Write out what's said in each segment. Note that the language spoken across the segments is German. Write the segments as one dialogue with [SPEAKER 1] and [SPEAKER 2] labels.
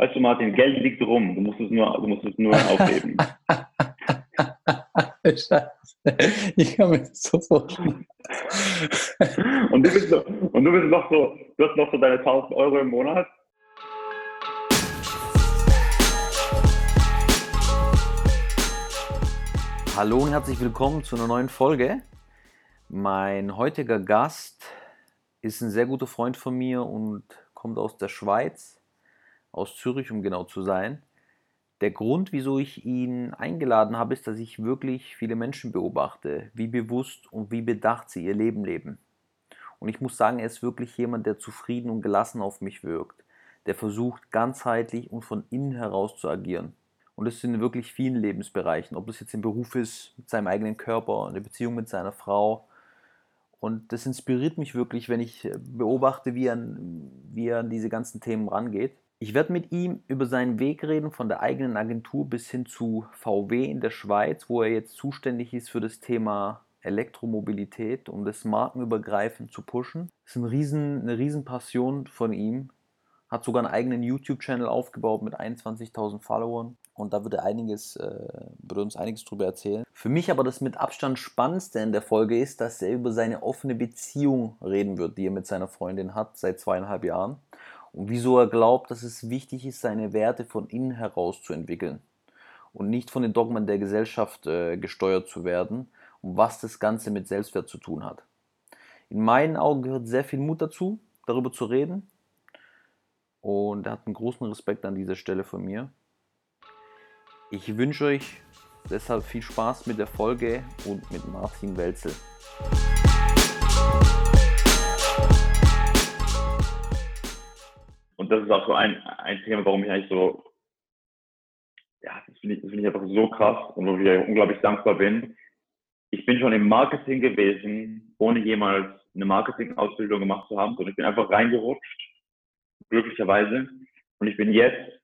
[SPEAKER 1] Weißt du, Martin, Geld liegt rum. Du musst es nur, du musst es nur aufheben.
[SPEAKER 2] Scheiße. Ich kann mir das so vorstellen.
[SPEAKER 1] und du bist so, und du bist noch so, du hast noch so deine 1000 Euro im Monat.
[SPEAKER 2] Hallo und herzlich willkommen zu einer neuen Folge. Mein heutiger Gast ist ein sehr guter Freund von mir und kommt aus der Schweiz aus Zürich, um genau zu sein. Der Grund, wieso ich ihn eingeladen habe, ist, dass ich wirklich viele Menschen beobachte, wie bewusst und wie bedacht sie ihr Leben leben. Und ich muss sagen, er ist wirklich jemand, der zufrieden und gelassen auf mich wirkt, der versucht, ganzheitlich und von innen heraus zu agieren. Und das sind wirklich vielen Lebensbereichen, ob das jetzt im Beruf ist, mit seinem eigenen Körper, eine Beziehung mit seiner Frau. Und das inspiriert mich wirklich, wenn ich beobachte, wie er, wie er an diese ganzen Themen rangeht. Ich werde mit ihm über seinen Weg reden, von der eigenen Agentur bis hin zu VW in der Schweiz, wo er jetzt zuständig ist für das Thema Elektromobilität, um das markenübergreifend zu pushen. Das ist ein riesen, eine Riesenpassion von ihm. Hat sogar einen eigenen YouTube-Channel aufgebaut mit 21.000 Followern. Und da wird er einiges, äh, wird uns einiges drüber erzählen. Für mich aber das mit Abstand Spannendste in der Folge ist, dass er über seine offene Beziehung reden wird, die er mit seiner Freundin hat seit zweieinhalb Jahren und wieso er glaubt, dass es wichtig ist, seine Werte von innen heraus zu entwickeln und nicht von den Dogmen der Gesellschaft äh, gesteuert zu werden und was das Ganze mit Selbstwert zu tun hat. In meinen Augen gehört sehr viel Mut dazu, darüber zu reden und er hat einen großen Respekt an dieser Stelle von mir. Ich wünsche euch deshalb viel Spaß mit der Folge und mit Martin Welzel.
[SPEAKER 1] Das ist auch so ein, ein Thema, warum ich eigentlich so, ja, das finde ich, find ich einfach so krass und wo ich unglaublich dankbar bin. Ich bin schon im Marketing gewesen, ohne jemals eine Marketing-Ausbildung gemacht zu haben, sondern ich bin einfach reingerutscht, glücklicherweise. Und ich bin jetzt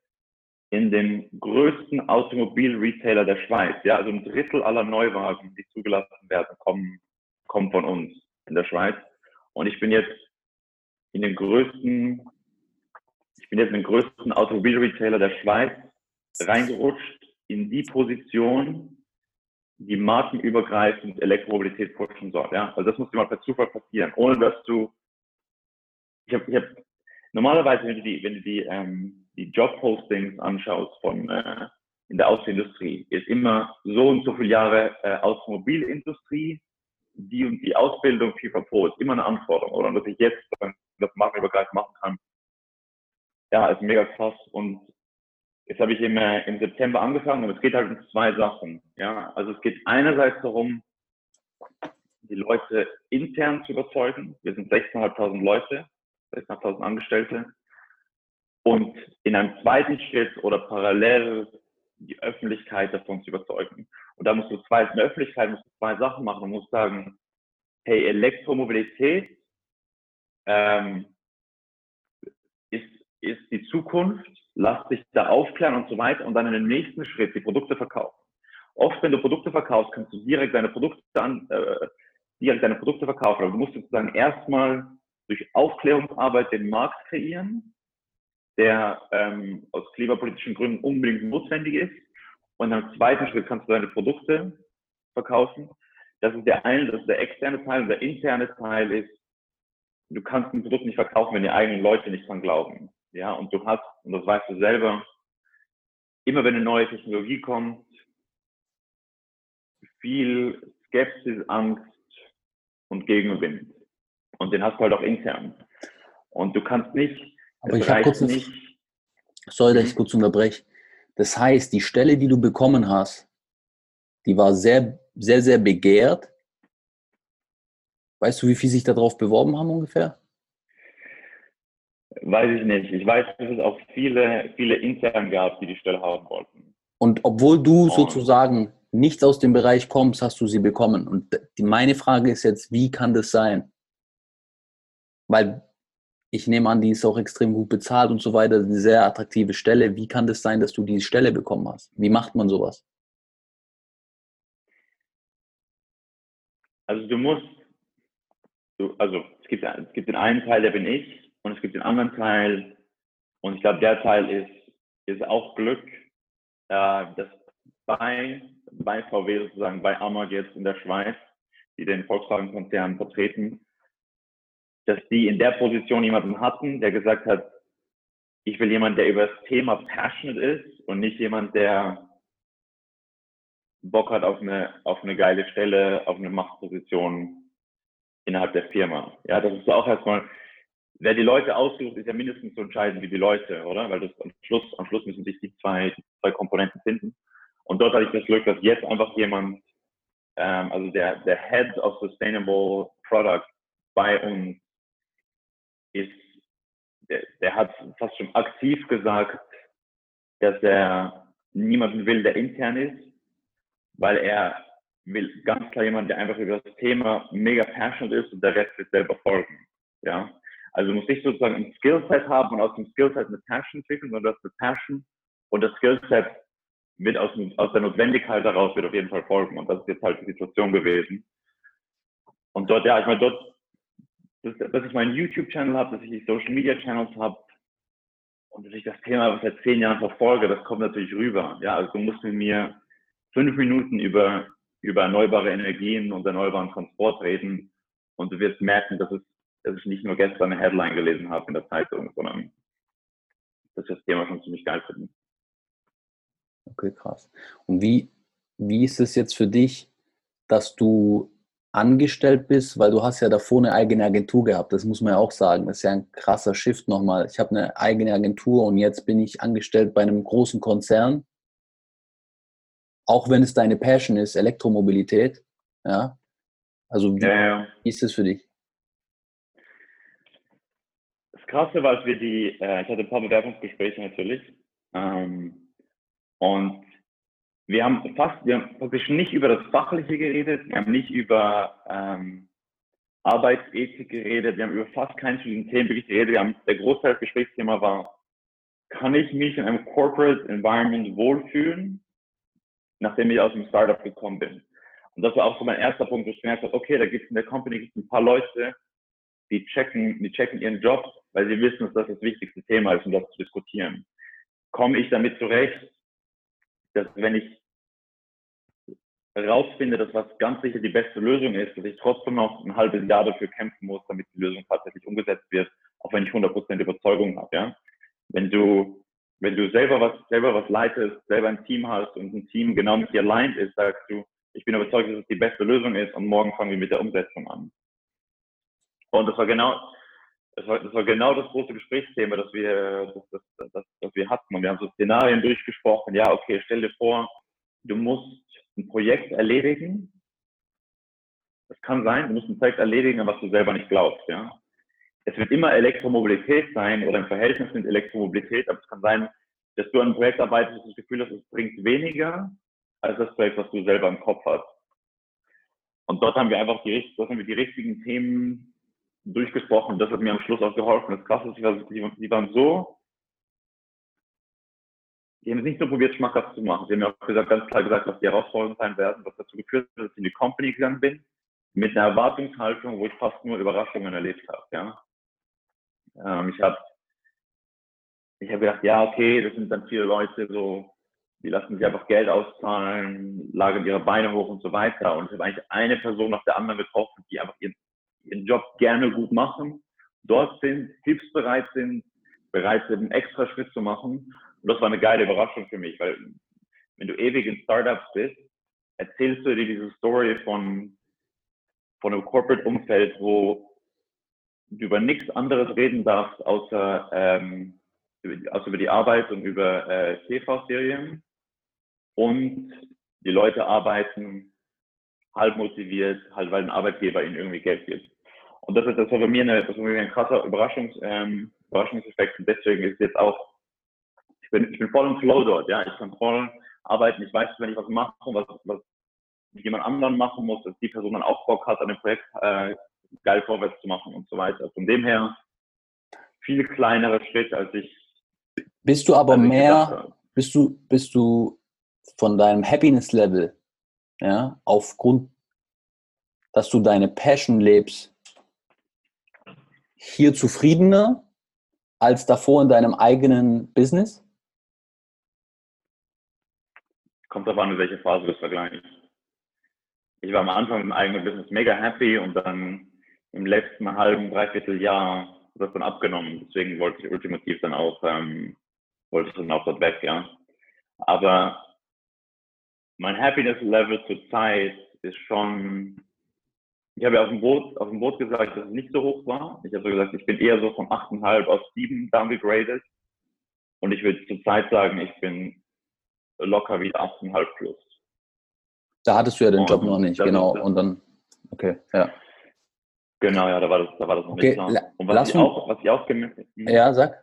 [SPEAKER 1] in den größten Automobil-Retailer der Schweiz. Ja, also ein Drittel aller Neuwagen, die zugelassen werden, kommen, kommen von uns in der Schweiz. Und ich bin jetzt in den größten ich bin jetzt in den größten Automobil-Retailer der Schweiz reingerutscht in die Position, die markenübergreifend Elektromobilität pushen soll. Ja? Also das muss mal per Zufall passieren, ohne dass du, ich habe, ich hab, normalerweise, wenn du die, wenn du die, ähm, die Job-Postings anschaust von, äh, in der Autoindustrie, ist immer so und so viele Jahre äh, Automobilindustrie, die und die Ausbildung, FIFA ist immer eine Anforderung, oder? Und dass ich jetzt das markenübergreifend machen kann, ja, ist mega krass. Und jetzt habe ich im, äh, im September angefangen und es geht halt um zwei Sachen. Ja, also es geht einerseits darum, die Leute intern zu überzeugen. Wir sind 6.500 Leute, 6.500 Angestellte. Und in einem zweiten Schritt oder parallel die Öffentlichkeit davon zu überzeugen. Und da musst du zwei, in der Öffentlichkeit musst du zwei Sachen machen. Du musst sagen, hey, Elektromobilität ähm, ist die Zukunft, lass dich da aufklären und so weiter und dann in den nächsten Schritt die Produkte verkaufen. Oft, wenn du Produkte verkaufst, kannst du direkt deine Produkte an, äh, direkt deine Produkte verkaufen. Aber du musst sozusagen erstmal durch Aufklärungsarbeit den Markt kreieren, der ähm, aus klimapolitischen Gründen unbedingt notwendig ist. Und im zweiten Schritt kannst du deine Produkte verkaufen. Das ist der eine, das ist der externe Teil. Und der interne Teil ist, du kannst ein Produkt nicht verkaufen, wenn die eigenen Leute nicht dran glauben. Ja, und du hast, und das weißt du selber, immer wenn eine neue Technologie kommt, viel Skepsis, Angst und Gegenwind. Und den hast du halt auch intern. Und du kannst nicht,
[SPEAKER 2] aber ich habe kurz nicht. Sorry, dass ich kurz unterbreche. Das heißt, die Stelle, die du bekommen hast, die war sehr, sehr, sehr begehrt. Weißt du, wie viele sich darauf beworben haben ungefähr?
[SPEAKER 1] Weiß ich nicht. Ich weiß, dass es auch viele, viele intern gab, die die Stelle haben wollten.
[SPEAKER 2] Und obwohl du Und sozusagen nichts aus dem Bereich kommst, hast du sie bekommen. Und die, meine Frage ist jetzt, wie kann das sein? Weil ich nehme an, die ist auch extrem gut bezahlt und so weiter, eine sehr attraktive Stelle. Wie kann das sein, dass du diese Stelle bekommen hast? Wie macht man sowas?
[SPEAKER 1] Also du musst, du, also es gibt, es gibt den einen Teil, der bin ich, und es gibt den anderen Teil. Und ich glaube, der Teil ist ist auch Glück, äh, dass bei, bei VW sozusagen, bei Amag jetzt in der Schweiz, die den Volkswagen-Konzern vertreten, dass die in der Position jemanden hatten, der gesagt hat, ich will jemanden, der über das Thema passionate ist und nicht jemand, der Bock hat auf eine, auf eine geile Stelle, auf eine Machtposition innerhalb der Firma. Ja, das ist auch erstmal, wer die Leute aussucht, ist ja mindestens so entscheidend wie die Leute, oder? Weil das am Schluss, am Schluss müssen sich die zwei, zwei Komponenten finden. Und dort hatte ich das Glück, dass jetzt einfach jemand, ähm, also der, der Head of Sustainable Product bei uns ist, der, der hat fast schon aktiv gesagt, dass er niemanden will, der intern ist, weil er will ganz klar jemand, der einfach über das Thema mega passionate ist und der Rest wird selber folgen. Ja, also muss ich sozusagen ein Skillset haben und aus dem Skillset eine Passion entwickeln, sondern das ist Passion und das Skillset wird aus, aus der Notwendigkeit daraus wird auf jeden Fall folgen und das ist jetzt halt die Situation gewesen. Und dort, ja, ich meine, dort, dass, dass ich meinen YouTube-Channel habe, dass ich die Social-Media-Channels habe und dass ich das Thema seit zehn Jahren verfolge, das kommt natürlich rüber. Ja, also du musst mit mir fünf Minuten über, über erneuerbare Energien und erneuerbaren Transport reden und du wirst merken, dass, es, dass ich nicht nur gestern eine Headline gelesen habe in der Zeitung, sondern dass ich das Thema schon ziemlich geil finde.
[SPEAKER 2] Okay, krass. Und wie, wie ist es jetzt für dich, dass du angestellt bist, weil du hast ja davor eine eigene Agentur gehabt, das muss man ja auch sagen. Das ist ja ein krasser Shift nochmal. Ich habe eine eigene Agentur und jetzt bin ich angestellt bei einem großen Konzern auch wenn es deine Passion ist, Elektromobilität, ja. Also wie, ja, ja. ist das für dich?
[SPEAKER 1] Das Krasse war, als wir die, äh, ich hatte ein paar Bewerbungsgespräche natürlich, ähm, und wir haben fast, wir haben praktisch nicht über das Fachliche geredet, wir haben nicht über ähm, Arbeitsethik geredet, wir haben über fast keinen von diesen Themen wirklich geredet. Wir haben, der Großteil des Gesprächsthema war, kann ich mich in einem Corporate Environment wohlfühlen? nachdem ich aus dem Startup gekommen bin. Und das war auch so mein erster Punkt, wo ich gemerkt habe, okay, da gibt es in der Company gibt's ein paar Leute, die checken, die checken ihren Job, weil sie wissen, dass das das wichtigste Thema ist, um das zu diskutieren. Komme ich damit zurecht, dass wenn ich herausfinde, dass was ganz sicher die beste Lösung ist, dass ich trotzdem noch ein halbes Jahr dafür kämpfen muss, damit die Lösung tatsächlich umgesetzt wird, auch wenn ich 100% Überzeugung habe. Ja? Wenn du wenn du selber was, selber was leitest, selber ein Team hast und ein Team genau mit dir aligned ist, sagst du, ich bin überzeugt, dass es die beste Lösung ist und morgen fangen wir mit der Umsetzung an. Und das war genau, das war, das war genau das große Gesprächsthema, das wir, das, das, das, wir hatten. Und wir haben so Szenarien durchgesprochen. Ja, okay, stell dir vor, du musst ein Projekt erledigen. Das kann sein, du musst ein Projekt erledigen, was du selber nicht glaubst, ja es wird immer Elektromobilität sein oder im Verhältnis mit Elektromobilität, aber es kann sein, dass du an einem Projekt arbeitest das Gefühl hast, es bringt weniger als das Projekt, was du selber im Kopf hast. Und dort haben wir einfach die, dort haben wir die richtigen Themen durchgesprochen. Das hat mir am Schluss auch geholfen. Das Krasse ist, die, die waren so, die haben es nicht so probiert, schmackhaft zu machen. Sie haben mir auch gesagt, ganz klar gesagt, was die Herausforderungen sein werden, was dazu geführt hat, dass ich in die Company gegangen bin, mit einer Erwartungshaltung, wo ich fast nur Überraschungen erlebt habe. Ja? Ähm, ich habe ich hab gedacht, ja, okay, das sind dann viele Leute so, die lassen sich einfach Geld auszahlen, lagern ihre Beine hoch und so weiter. Und ich habe eigentlich eine Person nach der anderen getroffen, die einfach ihren, ihren Job gerne gut machen, dort sind, hilfsbereit sind, bereit sind, einen extra Schritt zu machen. Und das war eine geile Überraschung für mich, weil wenn du ewig in Startups bist, erzählst du dir diese Story von, von einem Corporate-Umfeld, wo über nichts anderes reden darfst, außer, ähm, außer über die Arbeit und über äh, TV-Serien. Und die Leute arbeiten halb motiviert, halt weil ein Arbeitgeber ihnen irgendwie Geld gibt. Und das, ist, das war bei mir, eine, das war bei mir ein krasser Überraschungs, ähm, Überraschungseffekt. Und deswegen ist jetzt auch, ich bin, ich bin voll im Flow dort, ja. Ich kann voll arbeiten. Ich weiß, wenn ich was mache, was, was jemand anderen machen muss, dass die Person dann auch Bock hat, an dem Projekt äh, geil vorwärts zu machen und so weiter. Von dem her viel kleinerer Schritt, als ich.
[SPEAKER 2] Bist du aber mehr, bist du, bist du von deinem Happiness-Level, ja, aufgrund, dass du deine Passion lebst, hier zufriedener als davor in deinem eigenen Business?
[SPEAKER 1] kommt darauf an, in welche Phase du es vergleichst. Ich war am Anfang im eigenen Business mega happy und dann im letzten halben, dreiviertel Jahr das dann abgenommen. Deswegen wollte ich ultimativ dann auch, ähm, wollte ich dann auch dort weg, ja. Aber mein Happiness Level zur Zeit ist schon, ich habe ja auf dem Boot, auf dem Boot gesagt, dass es nicht so hoch war. Ich habe so gesagt, ich bin eher so von 8,5 auf 7 downgegradet. Und ich würde zur Zeit sagen, ich bin locker wieder 8,5 plus.
[SPEAKER 2] Da hattest du ja den und Job noch nicht, genau. Und dann, okay, ja.
[SPEAKER 1] Genau, ja, da war das, da war das noch okay, nicht klar. Und was ich, auch, was ich auch gemerkt habe.
[SPEAKER 2] Ja, sag.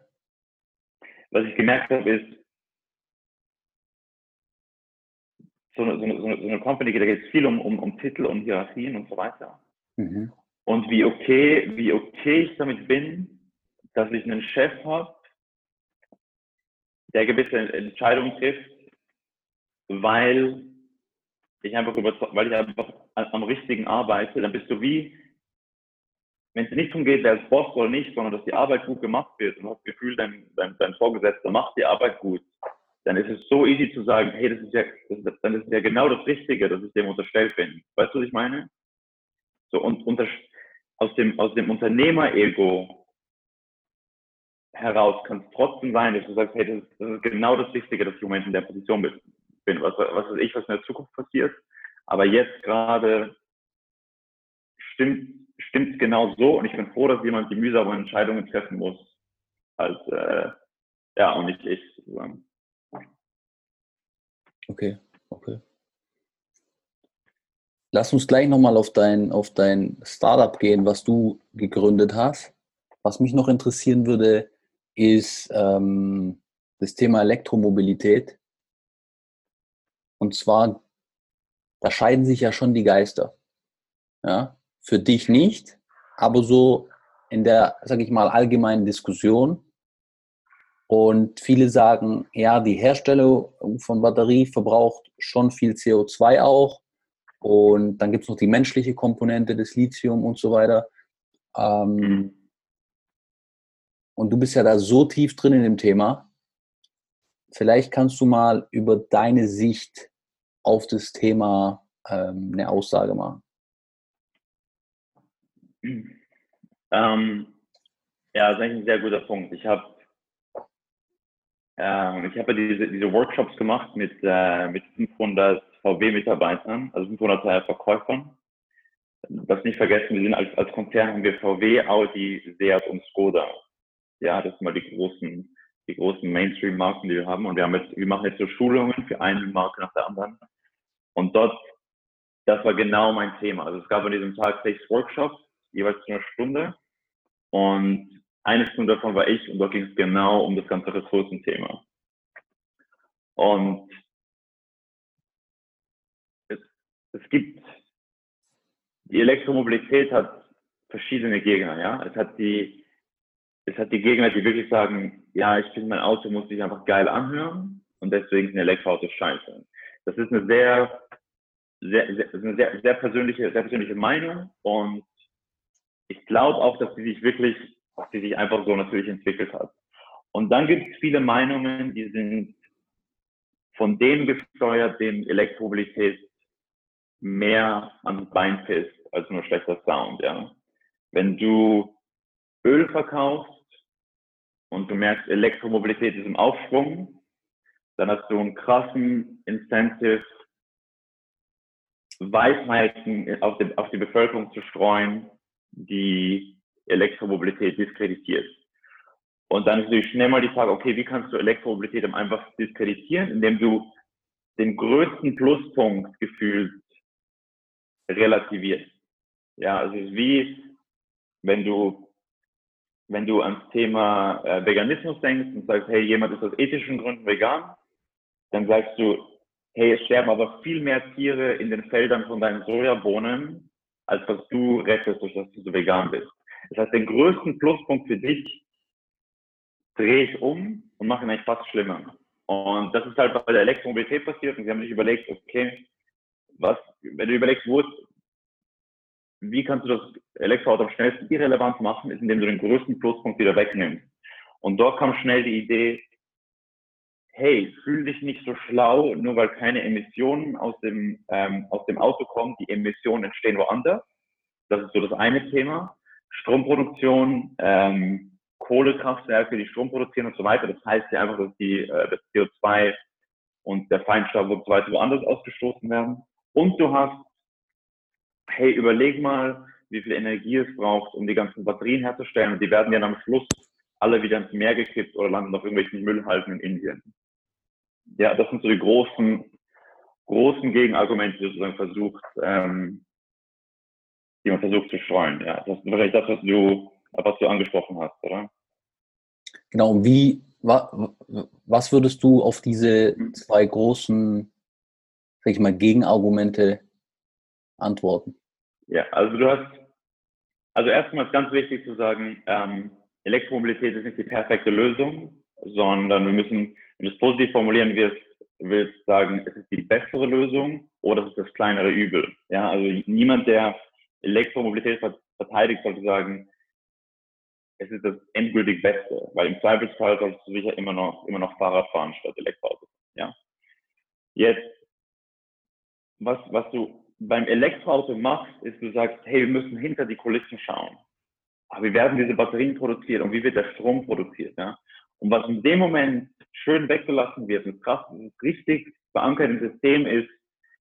[SPEAKER 1] Was ich gemerkt habe, ist, so eine, so eine, so eine Company, da geht es viel um, um, um Titel, um Hierarchien und so weiter. Mhm. Und wie okay, wie okay ich damit bin, dass ich einen Chef habe, der gewisse Entscheidungen trifft, weil ich einfach weil ich einfach am richtigen arbeite, dann bist du wie, wenn es nicht darum geht, wer ist Boss oder nicht, sondern dass die Arbeit gut gemacht wird und du hast das Gefühl, dein, dein, dein Vorgesetzter macht die Arbeit gut, dann ist es so easy zu sagen, hey, das ist ja, das, dann ist ja genau das Richtige, dass ich dem unterstellt bin. Weißt du, was ich meine? So, und unter, aus dem, aus dem Unternehmer-Ego heraus kann es trotzdem sein, dass du sagst, hey, das, das, ist genau das Richtige, dass ich im Moment in der Position bin. Was, was weiß ich, was in der Zukunft passiert. Aber jetzt gerade stimmt stimmt genau so und ich bin froh, dass jemand die mühsamen Entscheidungen treffen muss, als äh, ja und nicht ich sozusagen.
[SPEAKER 2] Okay, okay. Lass uns gleich nochmal auf dein, auf dein Startup gehen, was du gegründet hast. Was mich noch interessieren würde, ist ähm, das Thema Elektromobilität. Und zwar, da scheiden sich ja schon die Geister. Ja? Für dich nicht, aber so in der, sag ich mal, allgemeinen Diskussion. Und viele sagen, ja, die Herstellung von Batterie verbraucht schon viel CO2 auch. Und dann gibt es noch die menschliche Komponente des Lithium und so weiter. Ähm, mhm. Und du bist ja da so tief drin in dem Thema. Vielleicht kannst du mal über deine Sicht auf das Thema ähm, eine Aussage machen.
[SPEAKER 1] Ähm, ja, das ist eigentlich ein sehr guter Punkt. Ich habe ähm, ich habe diese, diese Workshops gemacht mit, äh, mit 500 VW-Mitarbeitern, also 500 Verkäufern. Das nicht vergessen, wir sind als, als Konzern haben wir VW, Audi, Seat und Skoda. Ja, das sind mal die großen, die großen Mainstream-Marken, die wir haben. Und wir haben jetzt, wir machen jetzt so Schulungen für eine Marke nach der anderen. Und dort, das war genau mein Thema. Also es gab an diesem Tag sechs Workshops, jeweils eine Stunde. Und eine Stunde davon war ich und dort ging es genau um das ganze Ressourcenthema. Und es gibt, die Elektromobilität hat verschiedene Gegner, ja. Es hat die, es hat die Gegner, die wirklich sagen, ja, ich finde, mein Auto muss sich einfach geil anhören und deswegen sind Elektroautos scheiße. Das ist eine sehr, sehr, sehr, sehr, sehr persönliche, sehr persönliche Meinung und ich glaube auch, dass sie sich wirklich, dass sie sich einfach so natürlich entwickelt hat. Und dann gibt es viele Meinungen, die sind von dem gesteuert, dem Elektromobilität mehr ans Bein pisst als nur schlechter Sound, ja. Wenn du Öl verkaufst und du merkst, Elektromobilität ist im Aufschwung, dann hast du einen krassen Incentive, Weisheiten auf die, auf die Bevölkerung zu streuen, die Elektromobilität diskreditiert. Und dann ist natürlich schnell mal die Frage, okay, wie kannst du Elektromobilität am einfachsten diskreditieren, indem du den größten Pluspunkt gefühlt relativierst. Ja, also es ist wie, wenn du, wenn du ans Thema äh, Veganismus denkst und sagst, hey, jemand ist aus ethischen Gründen vegan, dann sagst du, hey, es sterben aber viel mehr Tiere in den Feldern von deinen Sojabohnen, als was du rettest, durch das du so vegan bist. Das heißt, den größten Pluspunkt für dich drehe ich um und mache ihn eigentlich fast schlimmer. Und das ist halt bei der Elektromobilität passiert und sie haben sich überlegt, okay, was, wenn du überlegst, wo ist, wie kannst du das Elektroauto am schnellsten irrelevant machen, ist, indem du den größten Pluspunkt wieder wegnimmst. Und dort kam schnell die Idee, hey, fühl dich nicht so schlau, nur weil keine Emissionen aus dem, ähm, aus dem Auto kommen. Die Emissionen entstehen woanders. Das ist so das eine Thema. Stromproduktion, ähm, Kohlekraftwerke, die Strom produzieren und so weiter. Das heißt ja einfach, dass die, äh, das CO2 und der Feinstaub und so weiter woanders ausgestoßen werden. Und du hast, hey, überleg mal, wie viel Energie es braucht, um die ganzen Batterien herzustellen. Und die werden ja am Schluss alle wieder ins Meer gekippt oder landen auf irgendwelchen Müllhalten in Indien. Ja, das sind so die großen, großen Gegenargumente, die sozusagen versucht, ähm, die man versucht zu streuen. Ja, das ist wahrscheinlich das, was du, was du angesprochen hast, oder?
[SPEAKER 2] Genau, und wie, was würdest du auf diese mhm. zwei großen, sag ich mal, Gegenargumente antworten?
[SPEAKER 1] Ja, also du hast, also erstmal ist ganz wichtig zu sagen, ähm, Elektromobilität ist nicht die perfekte Lösung, sondern wir müssen, wenn du es positiv formulieren wirst, willst sagen, es ist die bessere Lösung oder es ist das kleinere Übel. Ja, also niemand, der Elektromobilität verteidigt, sollte sagen, es ist das endgültig Beste, weil im Zweifelsfall solltest du sicher immer noch, immer noch Fahrrad fahren statt Elektroauto. Ja. Jetzt, was, was du beim Elektroauto machst, ist, du sagst, hey, wir müssen hinter die Kulissen schauen. Aber wie werden diese Batterien produziert und wie wird der Strom produziert? Ja? Und was in dem Moment schön weggelassen wird, und krass, richtig verankert im System ist,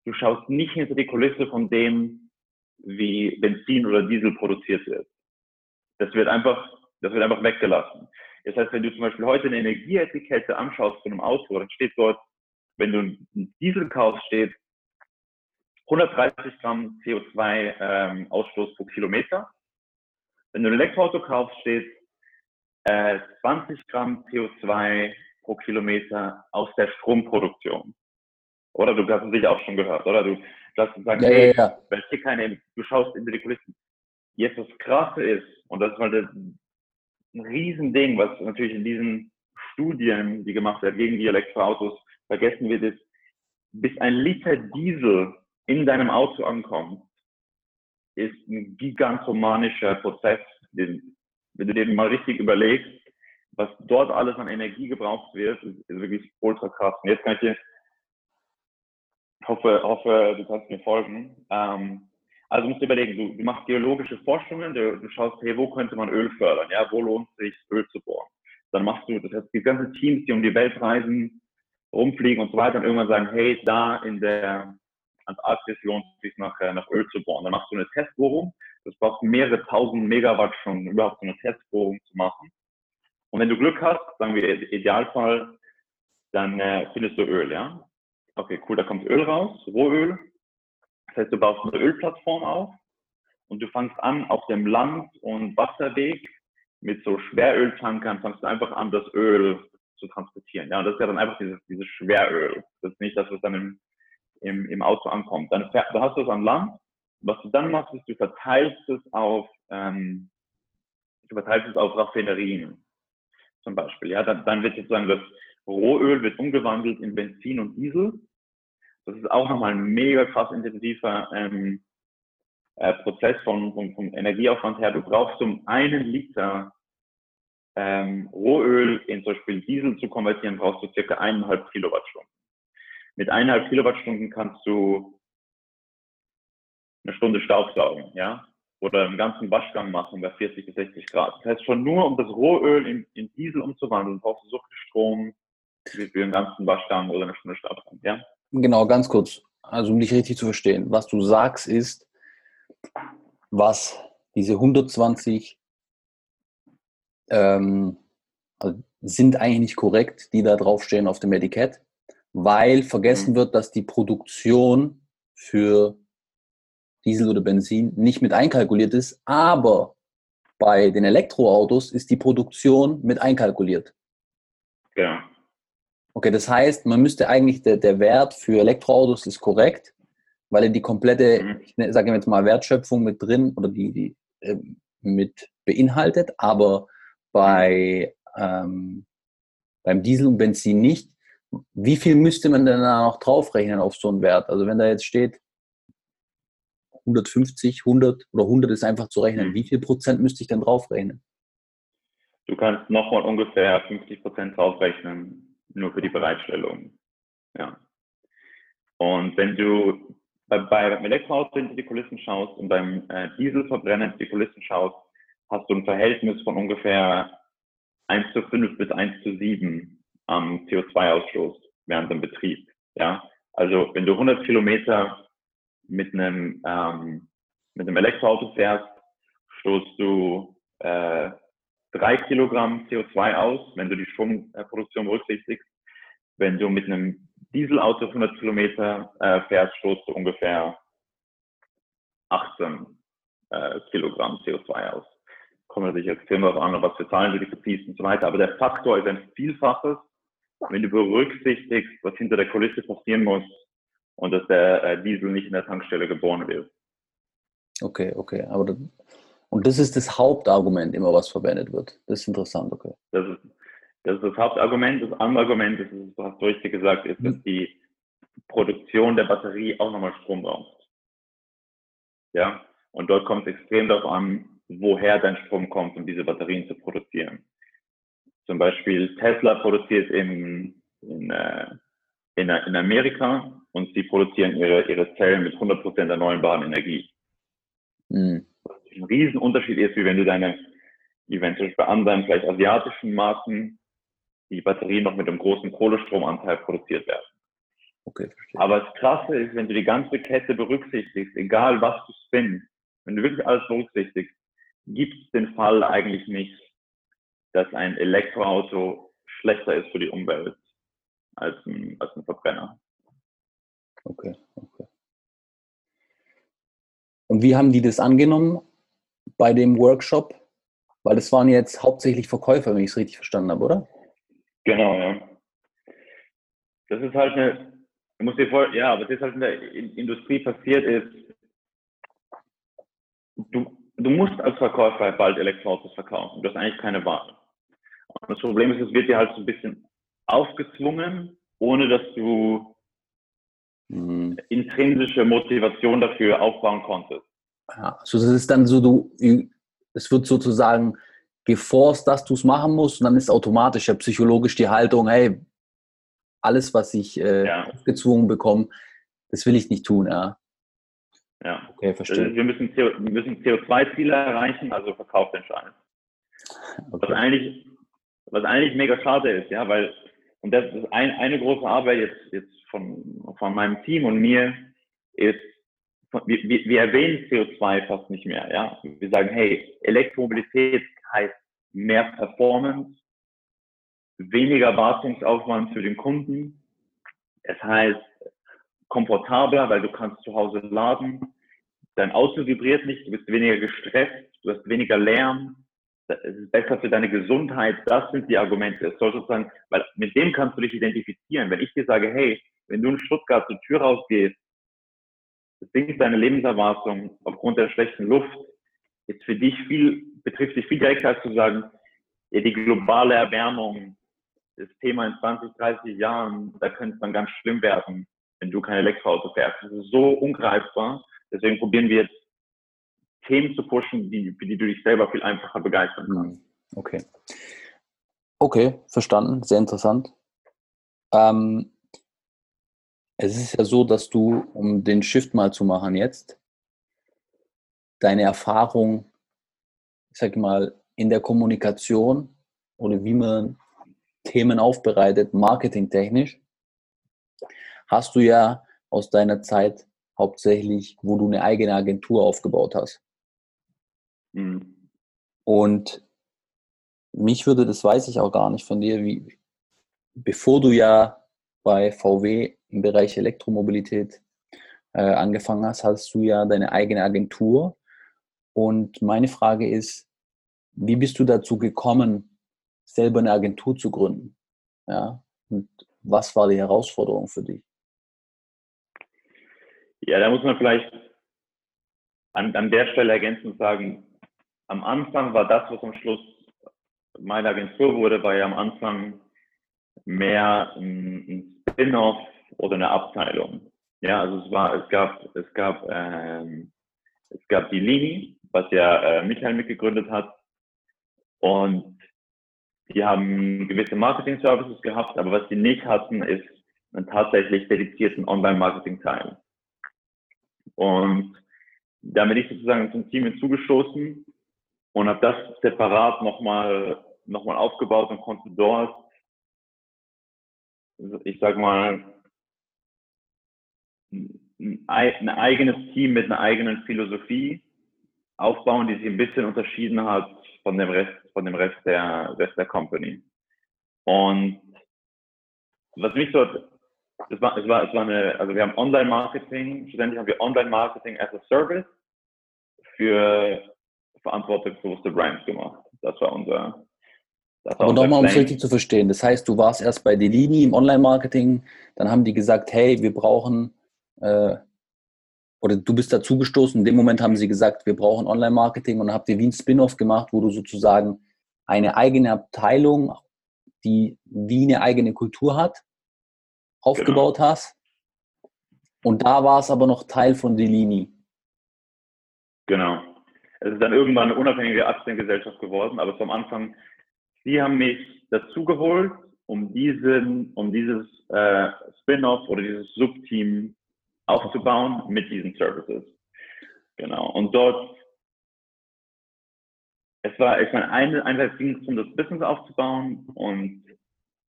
[SPEAKER 1] du schaust nicht hinter die Kulisse von dem, wie Benzin oder Diesel produziert wird. Das wird einfach, das wird einfach weggelassen. Das heißt, wenn du zum Beispiel heute eine Energieetikette anschaust von einem Auto, dann steht dort, wenn du einen Diesel kaufst, steht 130 Gramm CO2-Ausstoß ähm, pro Kilometer. Wenn du ein Elektroauto kaufst, steht äh, 20 Gramm CO2 pro Kilometer aus der Stromproduktion. Oder du hast es sicher auch schon gehört, oder? Du, du hast gesagt, ja, hey, ja, ja. keine, du schaust in die Kulissen. Jetzt das Krasse ist, und das ist mal das, ein Riesending, was natürlich in diesen Studien, die gemacht werden gegen die Elektroautos, vergessen wird, ist, bis ein Liter Diesel in deinem Auto ankommt, ist ein gigantomanischer Prozess, den, wenn du dir mal richtig überlegst, was dort alles an Energie gebraucht wird, ist, ist wirklich ultra krass. Und jetzt kann ich dir, hoffe, hoffe, du kannst mir folgen. Ähm, also musst du überlegen, du, du machst geologische Forschungen, du, du, schaust, hey, wo könnte man Öl fördern? Ja, wo lohnt es sich, Öl zu bohren? Dann machst du, das heißt, die ganzen Teams, die um die Welt reisen, rumfliegen und so weiter und irgendwann sagen, hey, da in der Antarktis lohnt sich nach, nach Öl zu bohren. Dann machst du eine Testbohrung. Das braucht mehrere tausend Megawatt schon, überhaupt so eine Testbohrung zu machen. Und wenn du Glück hast, sagen wir Idealfall, dann äh, findest du Öl, ja? Okay, cool, da kommt Öl raus, Rohöl. Das heißt, du baust eine Ölplattform auf und du fangst an, auf dem Land- und Wasserweg mit so Schweröltankern, fangst du einfach an, das Öl zu transportieren. Ja, und das ist ja dann einfach dieses, dieses Schweröl. Das ist nicht das, was dann im im, im Auto ankommt. Dann, dann hast du es an Land. Was du dann machst, ist, du verteilst es auf, ähm, du verteilst es auf Raffinerien zum Beispiel. Ja, dann, dann wird sozusagen das Rohöl wird umgewandelt in Benzin und Diesel. Das ist auch nochmal ein mega krass intensiver ähm, äh, Prozess von, von, vom Energieaufwand her. Du brauchst um einen Liter ähm, Rohöl in zum Beispiel Diesel zu konvertieren, brauchst du circa eineinhalb Kilowattstunden. Mit eineinhalb Kilowattstunden kannst du eine Stunde Staubsaugen, ja, oder einen ganzen Waschgang machen bei 40 bis 60 Grad. Das heißt, schon nur um das Rohöl in, in Diesel umzuwandeln, brauchst du so viel Strom wie für einen ganzen Waschgang oder eine Stunde Staubsaugen, ja.
[SPEAKER 2] Genau, ganz kurz. Also, um dich richtig zu verstehen. Was du sagst ist, was diese 120 ähm, also sind eigentlich nicht korrekt, die da draufstehen auf dem Etikett weil vergessen mhm. wird, dass die Produktion für Diesel oder Benzin nicht mit einkalkuliert ist, aber bei den Elektroautos ist die Produktion mit einkalkuliert.
[SPEAKER 1] Ja.
[SPEAKER 2] Okay, das heißt, man müsste eigentlich, der, der Wert für Elektroautos ist korrekt, weil er die komplette, mhm. ich ne, sage jetzt mal, Wertschöpfung mit drin oder die, die äh, mit beinhaltet, aber bei, ähm, beim Diesel und Benzin nicht wie viel müsste man denn da noch draufrechnen auf so einen Wert? Also wenn da jetzt steht 150, 100 oder 100 ist einfach zu rechnen, mhm. wie viel Prozent müsste ich denn draufrechnen?
[SPEAKER 1] Du kannst nochmal ungefähr 50 Prozent draufrechnen. nur für die Bereitstellung. Ja. Und wenn du bei, beim Elektroauto hinter die Kulissen schaust und beim äh, Dieselverbrenner hinter die Kulissen schaust, hast du ein Verhältnis von ungefähr 1 zu 5 bis 1 zu 7 am CO2-Ausstoß während dem Betrieb. Ja, also wenn du 100 Kilometer mit einem ähm, mit einem Elektroauto fährst, stoßt du äh, 3 Kilogramm CO2 aus, wenn du die Stromproduktion berücksichtigst. Wenn du mit einem Dieselauto 100 Kilometer äh, fährst, stoßt du ungefähr 18 äh, Kilogramm CO2 aus. Kommt natürlich extrem darauf an, was für Zahlen du dich beziehst und so weiter. Aber der Faktor ist ein Vielfaches, wenn du berücksichtigst, was hinter der Kulisse passieren muss und dass der äh, Diesel nicht in der Tankstelle geboren wird.
[SPEAKER 2] Okay, okay. Aber das, und das ist das Hauptargument, immer was verwendet wird. Das ist interessant, okay.
[SPEAKER 1] Das ist, das ist das Hauptargument. Das andere Argument ist, du hast richtig gesagt, ist, dass mhm. die Produktion der Batterie auch nochmal Strom braucht. Ja, und dort kommt es extrem darauf an, woher dein Strom kommt, um diese Batterien zu produzieren. Zum Beispiel Tesla produziert in, in, äh, in, in Amerika und sie produzieren ihre, ihre Zellen mit 100% erneuerbaren Energie. Mhm. Was ein Riesenunterschied ist, wie wenn du deine, wie wenn zum Beispiel bei anderen, vielleicht asiatischen Marken, die Batterien noch mit einem großen Kohlestromanteil produziert werden. Okay, verstehe. Aber das Krasse ist, wenn du die ganze Kette berücksichtigst, egal was du spinnst, wenn du wirklich alles berücksichtigst, gibt es den Fall eigentlich nicht, dass ein Elektroauto schlechter ist für die Umwelt als ein, als ein Verbrenner.
[SPEAKER 2] Okay, okay. Und wie haben die das angenommen bei dem Workshop? Weil das waren jetzt hauptsächlich Verkäufer, wenn ich es richtig verstanden habe, oder?
[SPEAKER 1] Genau, ja. Das ist halt eine, du musst dir vor, ja, was jetzt halt in der Industrie passiert ist, du, du musst als Verkäufer bald Elektroautos verkaufen. Du hast eigentlich keine Wahl. Und das Problem ist, es wird dir halt so ein bisschen aufgezwungen, ohne dass du mhm. intrinsische Motivation dafür aufbauen konntest.
[SPEAKER 2] Ja, also das ist dann so, du, es wird sozusagen geforst, dass du es machen musst und dann ist automatisch ja psychologisch die Haltung, hey, alles, was ich äh, ja. gezwungen bekomme, das will ich nicht tun, ja.
[SPEAKER 1] Ja. Okay, verstehe. Also wir müssen, CO, müssen CO2-Ziele erreichen, also verkauft den Scheiß. Okay. Was eigentlich, was eigentlich mega schade ist, ja, weil, und das ist ein, eine große Arbeit jetzt, jetzt von, von meinem Team und mir, ist, wir, wir, wir erwähnen CO2 fast nicht mehr, ja. Wir sagen, hey, Elektromobilität heißt mehr Performance, weniger Wartungsaufwand für den Kunden. Es heißt komfortabler, weil du kannst zu Hause laden. Dein Auto vibriert nicht, du bist weniger gestresst, du hast weniger Lärm. Es ist besser für deine Gesundheit. Das sind die Argumente. Es soll sozusagen, weil mit dem kannst du dich identifizieren. Wenn ich dir sage, hey, wenn du in Stuttgart zur Tür rausgehst, sinkt deine Lebenserwartung aufgrund der schlechten Luft, ist für dich viel, betrifft dich viel direkter als zu sagen, ja, die globale Erwärmung, das Thema in 20, 30 Jahren, da könnte es dann ganz schlimm werden wenn du kein Elektroauto fährst. Das ist so ungreifbar. Deswegen probieren wir jetzt Themen zu pushen, die, für die du dich selber viel einfacher begeistern kannst.
[SPEAKER 2] Okay. Okay, verstanden. Sehr interessant. Ähm, es ist ja so, dass du, um den Shift mal zu machen jetzt, deine Erfahrung, ich sag mal, in der Kommunikation oder wie man Themen aufbereitet, marketingtechnisch, hast du ja aus deiner Zeit hauptsächlich, wo du eine eigene Agentur aufgebaut hast. Mhm. Und mich würde, das weiß ich auch gar nicht von dir, wie, bevor du ja bei VW im Bereich Elektromobilität äh, angefangen hast, hast du ja deine eigene Agentur. Und meine Frage ist, wie bist du dazu gekommen, selber eine Agentur zu gründen? Ja? Und was war die Herausforderung für dich?
[SPEAKER 1] Ja, da muss man vielleicht an, an der Stelle ergänzend sagen, am Anfang war das, was am Schluss meine Agentur wurde, war ja am Anfang mehr ein, ein Spin-off oder eine Abteilung. Ja, also es war, es gab, es gab, ähm, es gab die Lini, was ja äh, Michael mitgegründet hat. Und die haben gewisse Marketing-Services gehabt, aber was sie nicht hatten, ist einen tatsächlich dedizierten Online-Marketing-Teil. Und da bin ich sozusagen zum Team hinzugestoßen und habe das separat nochmal noch mal aufgebaut und konnte dort, ich sag mal, ein eigenes Team mit einer eigenen Philosophie aufbauen, die sich ein bisschen unterschieden hat von dem Rest, von dem Rest der, Rest der Company. Und was mich dort, es war, es war, es war eine, also wir haben Online-Marketing, schlussendlich haben wir Online-Marketing as a Service für verantwortungsbewusste Brands gemacht. Das war unser,
[SPEAKER 2] das war Aber nochmal, um es richtig zu verstehen. Das heißt, du warst erst bei Delini im Online-Marketing, dann haben die gesagt, hey, wir brauchen äh, oder du bist dazugestoßen, in dem Moment haben sie gesagt, wir brauchen Online-Marketing und dann habt ihr wie ein Spin-off gemacht, wo du sozusagen eine eigene Abteilung, die wie eine eigene Kultur hat, aufgebaut genau. hast. Und da war es aber noch Teil von Delini.
[SPEAKER 1] Genau. Es ist dann irgendwann eine unabhängige Aktiengesellschaft geworden, aber zum Anfang, sie haben mich dazugeholt, um diesen, um dieses äh, Spin-off oder dieses Subteam aufzubauen mit diesen Services. Genau. Und dort, es war, ich meine, einerseits ging es um das Business aufzubauen und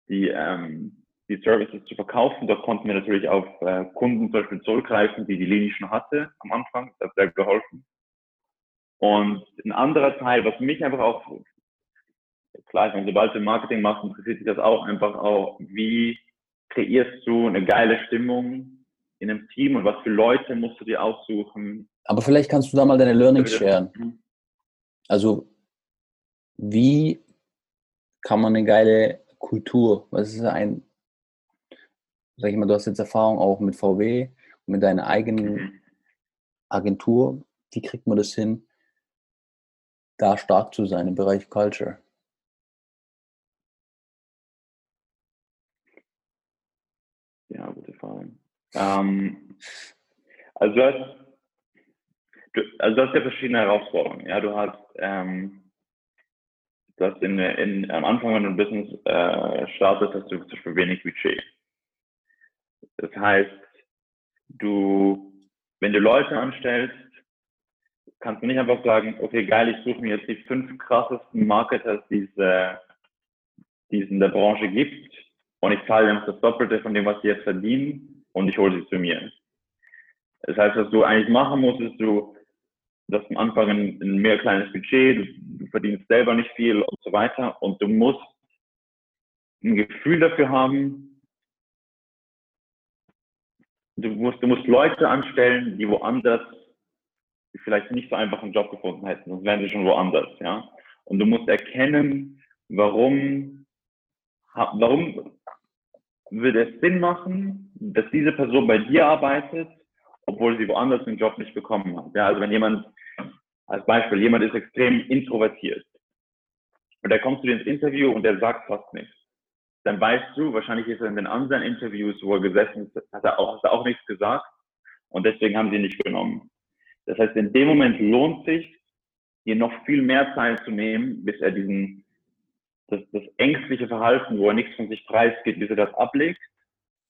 [SPEAKER 1] die, ähm, die Services zu verkaufen. Dort konnten wir natürlich auf äh, Kunden zum Beispiel zurückgreifen, die die Linie schon hatte am Anfang. Das hat sehr geholfen. Und ein anderer Teil, was mich einfach auch, klar, ich meine, sobald du Marketing machst, interessiert sich das auch einfach auch, wie kreierst du eine geile Stimmung in einem Team und was für Leute musst du dir aussuchen.
[SPEAKER 2] Aber vielleicht kannst du da mal deine Learnings sharen. Mhm. Also, wie kann man eine geile Kultur, was ist ein, sag ich mal, du hast jetzt Erfahrung auch mit VW und mit deiner eigenen mhm. Agentur, wie kriegt man das hin, da stark zu sein im Bereich Culture?
[SPEAKER 1] Ähm, also, du hast, du, also du hast ja verschiedene Herausforderungen. Ja, du hast, ähm, du hast in, in, am Anfang, wenn du ein Business äh, startest, hast du zum Beispiel wenig Budget. Das heißt, du, wenn du Leute anstellst, kannst du nicht einfach sagen, okay, geil, ich suche mir jetzt die fünf krassesten Marketers, die es, äh, die es in der Branche gibt und ich zahle dem das Doppelte von dem, was sie jetzt verdienen und ich hole sie zu mir. Das heißt, was du eigentlich machen musst, ist, du, hast am Anfang ein, ein mehr kleines Budget, du, du verdienst selber nicht viel und so weiter und du musst ein Gefühl dafür haben, du musst, du musst Leute anstellen, die woanders die vielleicht nicht so einfach einen Job gefunden hätten, sonst wären sie schon woanders, ja. Und du musst erkennen, warum, warum würde es Sinn machen, dass diese Person bei dir arbeitet, obwohl sie woanders den Job nicht bekommen hat. Ja, also wenn jemand, als Beispiel, jemand ist extrem introvertiert und der kommt zu dir ins Interview und der sagt fast nichts, dann weißt du, wahrscheinlich ist er in den anderen Interviews, wo er gesessen ist, hat er auch, hat er auch nichts gesagt und deswegen haben sie ihn nicht genommen. Das heißt, in dem Moment lohnt sich, dir noch viel mehr Zeit zu nehmen, bis er diesen das, das ängstliche Verhalten, wo er nichts von sich preisgeht, bis er das ablegt,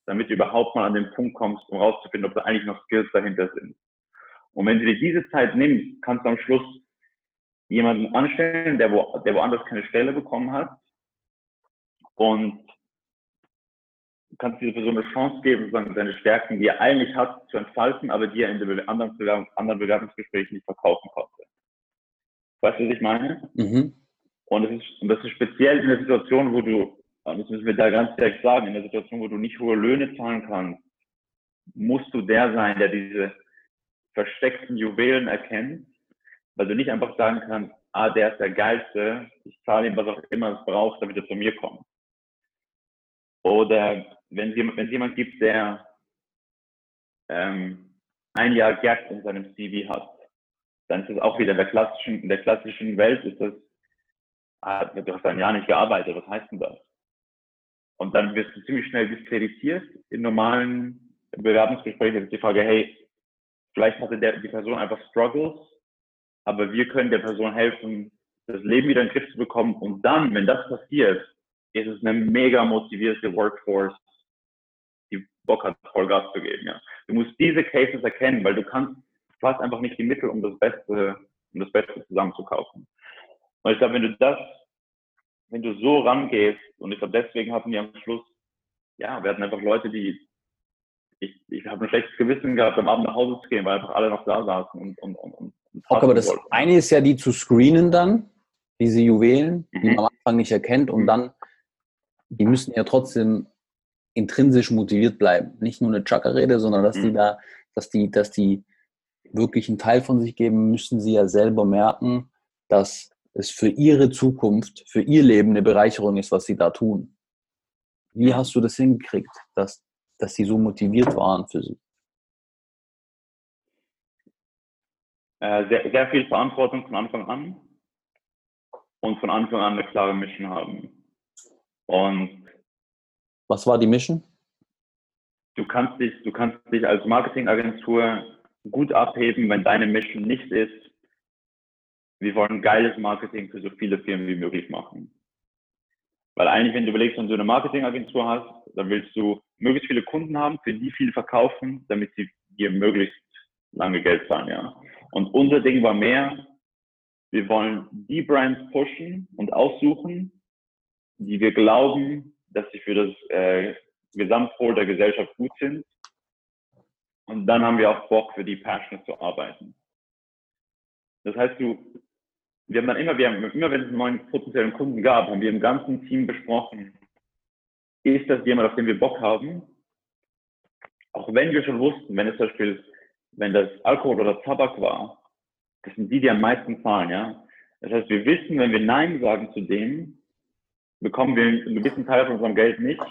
[SPEAKER 1] damit du überhaupt mal an den Punkt kommst, um rauszufinden, ob da eigentlich noch Skills dahinter sind. Und wenn du dir diese Zeit nimmst, kannst du am Schluss jemanden anstellen, der, wo, der woanders keine Stelle bekommen hat und kannst dieser Person eine Chance geben, sozusagen seine Stärken, die er eigentlich hat, zu entfalten, aber die er in den anderen, Bewerbungs anderen Bewerbungsgesprächen nicht verkaufen konnte. Weißt du, was ich meine? Mhm. Und das ist, und das ist speziell in der Situation, wo du, das müssen wir da ganz direkt sagen, in der Situation, wo du nicht hohe Löhne zahlen kannst, musst du der sein, der diese versteckten Juwelen erkennt, weil du nicht einfach sagen kannst, ah, der ist der Geilste, ich zahle ihm was auch immer es braucht, damit er zu mir kommt. Oder wenn es jemand, gibt, der ähm, ein Jahr Gap in seinem CV hat, dann ist es auch wieder in der klassischen, in der klassischen Welt ist das ah, du hast ein Jahr nicht gearbeitet, was heißt denn das? Und dann wirst du ziemlich schnell diskreditiert in normalen Bewerbungsgesprächen. ist die Frage, hey, vielleicht hatte der, die Person einfach Struggles, aber wir können der Person helfen, das Leben wieder in den Griff zu bekommen. Und dann, wenn das passiert, ist es eine mega motivierte Workforce, die Bock hat, Vollgas zu geben. Ja. Du musst diese Cases erkennen, weil du kannst, du hast einfach nicht die Mittel, um das Beste, um das Beste zusammenzukaufen. Und ich glaube, wenn du das, wenn du so rangehst, und ich glaube, deswegen hatten wir am Schluss, ja, wir hatten einfach Leute, die, ich, ich habe ein schlechtes Gewissen gehabt, am Abend nach Hause zu gehen, weil einfach alle noch da saßen und, und, und, und
[SPEAKER 2] Okay, aber das wollten. eine ist ja die zu screenen dann, diese Juwelen, mhm. die man am Anfang nicht erkennt und mhm. dann, die müssen ja trotzdem intrinsisch motiviert bleiben. Nicht nur eine Chakra-Rede, sondern dass mhm. die da, dass die, dass die wirklich einen Teil von sich geben, müssen sie ja selber merken, dass es für ihre Zukunft, für ihr Leben eine Bereicherung ist, was sie da tun. Wie hast du das hingekriegt, dass, dass sie so motiviert waren für sie?
[SPEAKER 1] Äh, sehr, sehr viel Verantwortung von Anfang an und von Anfang an eine klare Mission haben. Und
[SPEAKER 2] was war die Mission?
[SPEAKER 1] Du kannst dich, du kannst dich als Marketingagentur gut abheben, wenn deine Mission nicht ist, wir wollen geiles Marketing für so viele Firmen wie möglich machen. Weil eigentlich, wenn du überlegst, wenn du eine Marketingagentur hast, dann willst du möglichst viele Kunden haben, für die viel verkaufen, damit sie dir möglichst lange Geld zahlen, ja. Und unser Ding war mehr, wir wollen die Brands pushen und aussuchen, die wir glauben, dass sie für das äh, Gesamtwohl der Gesellschaft gut sind. Und dann haben wir auch Bock, für die Passionate zu arbeiten. Das heißt, du, wir haben dann immer, wir haben immer, wenn es einen neuen potenziellen Kunden gab, haben wir im ganzen Team besprochen, ist das jemand, auf den wir Bock haben? Auch wenn wir schon wussten, wenn es zum Beispiel, wenn das Alkohol oder Tabak war, das sind die, die am meisten zahlen, ja. Das heißt, wir wissen, wenn wir Nein sagen zu dem, bekommen wir einen gewissen Teil von unserem Geld nicht,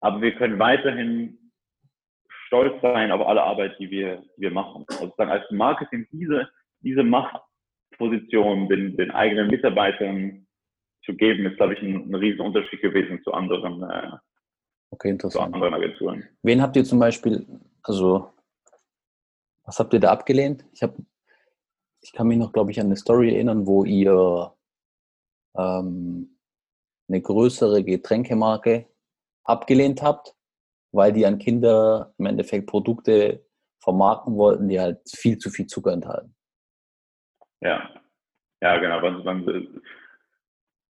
[SPEAKER 1] aber wir können weiterhin stolz sein auf alle Arbeit, die wir, die wir machen. Also sozusagen als Marketing diese, diese Machtposition den, den eigenen Mitarbeitern zu geben, ist, glaube ich, ein, ein riesen Unterschied gewesen zu anderen, äh,
[SPEAKER 2] okay, interessant.
[SPEAKER 1] zu anderen Agenturen.
[SPEAKER 2] Wen habt ihr zum Beispiel, also was habt ihr da abgelehnt? Ich habe ich kann mich noch, glaube ich, an eine Story erinnern, wo ihr ähm, eine größere Getränkemarke abgelehnt habt, weil die an Kinder im Endeffekt Produkte vermarkten wollten, die halt viel zu viel Zucker enthalten.
[SPEAKER 1] Ja, ja, genau.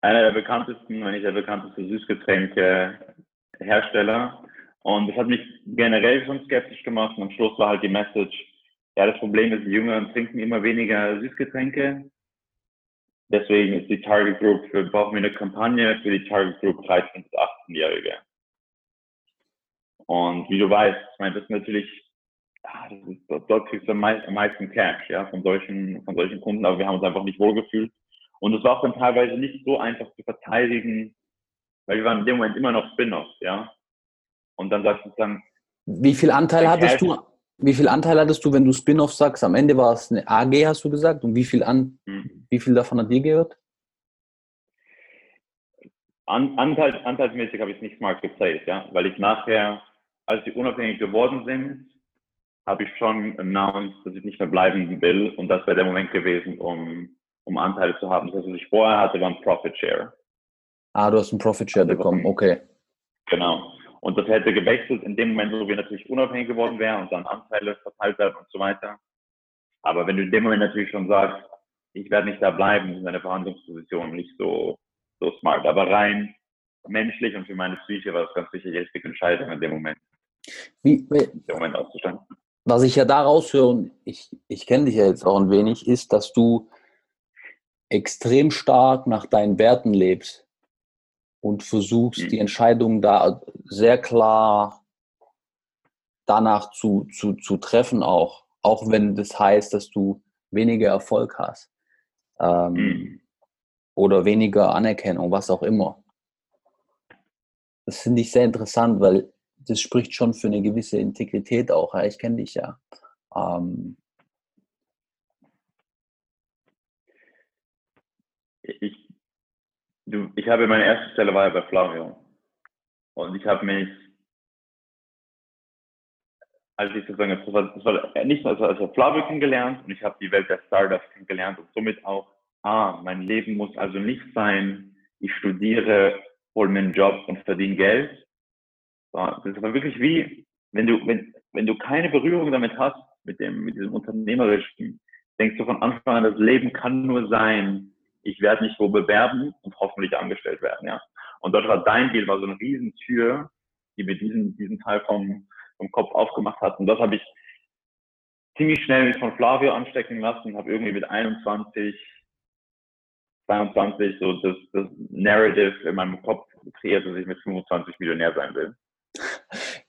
[SPEAKER 1] Einer der bekanntesten, wenn nicht der bekannteste Süßgetränke-Hersteller. Und das hat mich generell schon skeptisch gemacht. Und am Schluss war halt die Message, ja, das Problem ist, die Jüngeren trinken immer weniger Süßgetränke. Deswegen ist die Target Group, für, brauchen wir eine Kampagne für die Target Group 13- bis 18-Jährige. Und wie du weißt, ich meine, das ist natürlich, ja, das ist, dort kriegst du am meisten Cash, ja, von solchen, von solchen Kunden, aber wir haben uns einfach nicht wohlgefühlt. Und es war auch dann teilweise nicht so einfach zu verteidigen, weil wir waren in dem Moment immer noch Spin-offs, ja. Und dann sagst du dann,
[SPEAKER 2] wie viel Anteil hattest du wie viel Anteil hattest du, wenn du Spin-off sagst? Am Ende war es eine AG, hast du gesagt. Und wie viel, an, mhm. wie viel davon hat dir gehört?
[SPEAKER 1] An, Anteil, anteilsmäßig habe ich es nicht mal gezählt, ja, weil ich nachher, als sie unabhängig geworden sind, habe ich schon announced, dass ich nicht mehr bleiben will und das wäre der Moment gewesen, um, um Anteile zu haben. Das, was ich vorher hatte, war ein Profit Share.
[SPEAKER 2] Ah, du hast einen Profit Share also bekommen, okay.
[SPEAKER 1] Genau. Und das hätte gewechselt in dem Moment, wo wir natürlich unabhängig geworden wären und dann Anteile verteilt werden und so weiter. Aber wenn du in dem Moment natürlich schon sagst, ich werde nicht da bleiben, ist meine Verhandlungsposition nicht so, so smart. Aber rein menschlich und für meine Psyche war das ganz sicher die richtige Entscheidung in dem Moment.
[SPEAKER 2] Wie, in dem Moment auszustanden. Was ich ja daraus höre, und ich, ich kenne dich ja jetzt auch ein wenig, ist, dass du extrem stark nach deinen Werten lebst und versuchst, mhm. die Entscheidung da sehr klar danach zu, zu, zu treffen auch, auch wenn das heißt, dass du weniger Erfolg hast ähm, mhm. oder weniger Anerkennung, was auch immer. Das finde ich sehr interessant, weil das spricht schon für eine gewisse Integrität auch. Ja? Ich kenne dich ja. Ähm,
[SPEAKER 1] ich Du, ich habe meine erste Stelle war ja bei Flavio. Und ich habe mich, als ich sozusagen, das war, das war nicht, also, also Flavio kennengelernt und ich habe die Welt der Startups kennengelernt und somit auch ah, mein Leben muss also nicht sein, ich studiere, hole mir einen Job und verdiene Geld. Das ist aber wirklich wie, wenn du, wenn, wenn du keine Berührung damit hast, mit dem, mit diesem Unternehmerischen, denkst du von Anfang an, das Leben kann nur sein, ich werde mich wo bewerben und hoffentlich angestellt werden, ja. Und dort war dein Deal, war so eine Riesentür, die mir diesen, diesen Teil vom, vom Kopf aufgemacht hat. Und das habe ich ziemlich schnell mich von Flavio anstecken lassen, habe irgendwie mit 21, 22 so das, das Narrative in meinem Kopf kreiert, dass ich mit 25 Millionär sein will.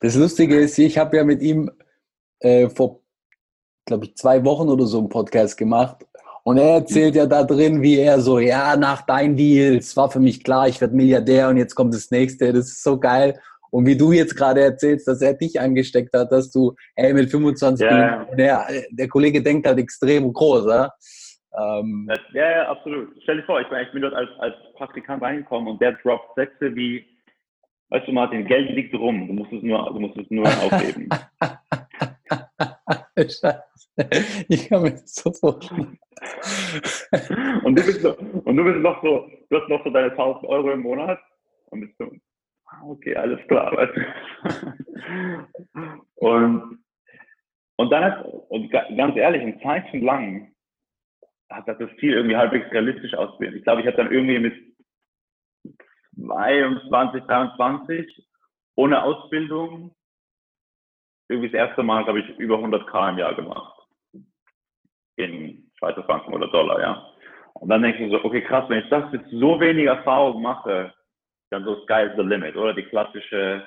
[SPEAKER 2] Das Lustige ist, ich habe ja mit ihm äh, vor, glaube ich, zwei Wochen oder so einen Podcast gemacht. Und er erzählt ja da drin, wie er so, ja, nach deinen Deals war für mich klar, ich werde Milliardär und jetzt kommt das nächste. Das ist so geil. Und wie du jetzt gerade erzählst, dass er dich angesteckt hat, dass du, hey, mit 25 ja, der, der Kollege denkt halt extrem groß, ja?
[SPEAKER 1] Ähm, ja, ja, absolut. Stell dir vor, ich bin, ich bin dort als, als Praktikant reingekommen und der droppt Sätze wie, weißt du Martin, Geld liegt rum, du musst es nur, du musst es nur aufheben.
[SPEAKER 2] Scheiße. Ich kann das so
[SPEAKER 1] und du bist so, und du bist noch so, du hast noch so deine 1000 Euro im Monat und bist so, okay, alles klar. und, und dann hat, und ganz ehrlich, in Zeiten lang hat das Ziel irgendwie halbwegs realistisch ausgesehen. Ich glaube, ich habe dann irgendwie mit 22, 23 ohne Ausbildung irgendwie das erste Mal, glaube ich, über 100 K im Jahr gemacht. In Schweizer Franken oder Dollar, ja. Und dann denke ich so, okay, krass, wenn ich das mit so wenig Erfahrung mache, dann so Sky is the limit, oder? Die klassische,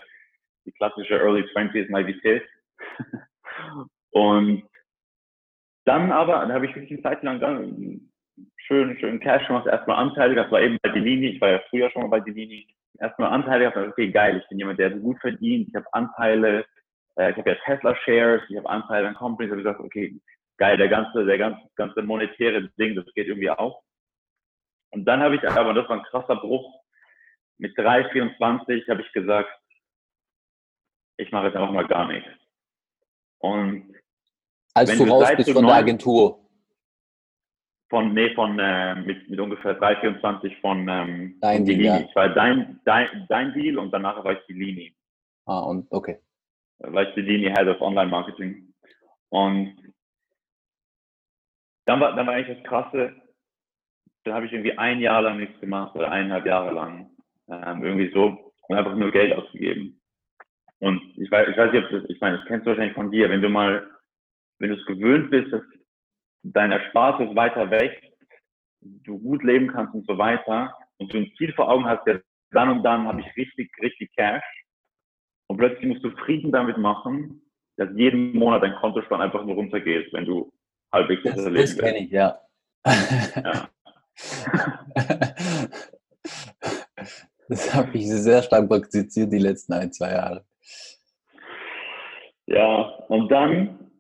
[SPEAKER 1] die klassische Early 20s Naivität. und dann aber, dann habe ich wirklich eine Zeit lang schön, schön Cash gemacht, erstmal Anteile, das war eben bei Delini, ich war ja früher schon mal bei Delini, erstmal Anteile gehabt, okay, geil, ich bin jemand, der so gut verdient, ich habe Anteile, äh, ich habe ja Tesla Shares, ich habe Anteile an Companies, habe gesagt, okay, geil, der ganze, der ganze, ganze monetäre Ding, das geht irgendwie auf. Und dann habe ich aber, das war ein krasser Bruch, mit 3, 24 habe ich gesagt, ich mache jetzt einfach mal gar nichts. Und
[SPEAKER 2] als du raus bist von der Agentur?
[SPEAKER 1] Von, nee, von, äh, mit, mit ungefähr 3, 24 von, ähm,
[SPEAKER 2] dein Deal, ja.
[SPEAKER 1] Ich war dein, dein, dein Deal und danach war ich die Lini.
[SPEAKER 2] Ah, und okay.
[SPEAKER 1] War ich die Lini Head of Online Marketing. Und dann war, dann war eigentlich das Krasse, dann habe ich irgendwie ein Jahr lang nichts gemacht oder eineinhalb Jahre lang ähm, irgendwie so und einfach nur Geld ausgegeben. Und ich weiß, ich weiß nicht, ob das, ich meine, das kennst du wahrscheinlich von dir, wenn du mal, wenn du es gewöhnt bist, dass dein Erspartes weiter wächst, du gut leben kannst und so weiter und du ein Ziel vor Augen hast, der dann und dann habe ich richtig, richtig Cash und plötzlich musst du Frieden damit machen, dass jeden Monat dein Kontostand einfach nur runtergeht, wenn du halbwegs
[SPEAKER 2] das, das leben Das kenne ich, ja. ja. Das habe ich sehr stark praktiziert die letzten ein, zwei Jahre.
[SPEAKER 1] Ja, und dann,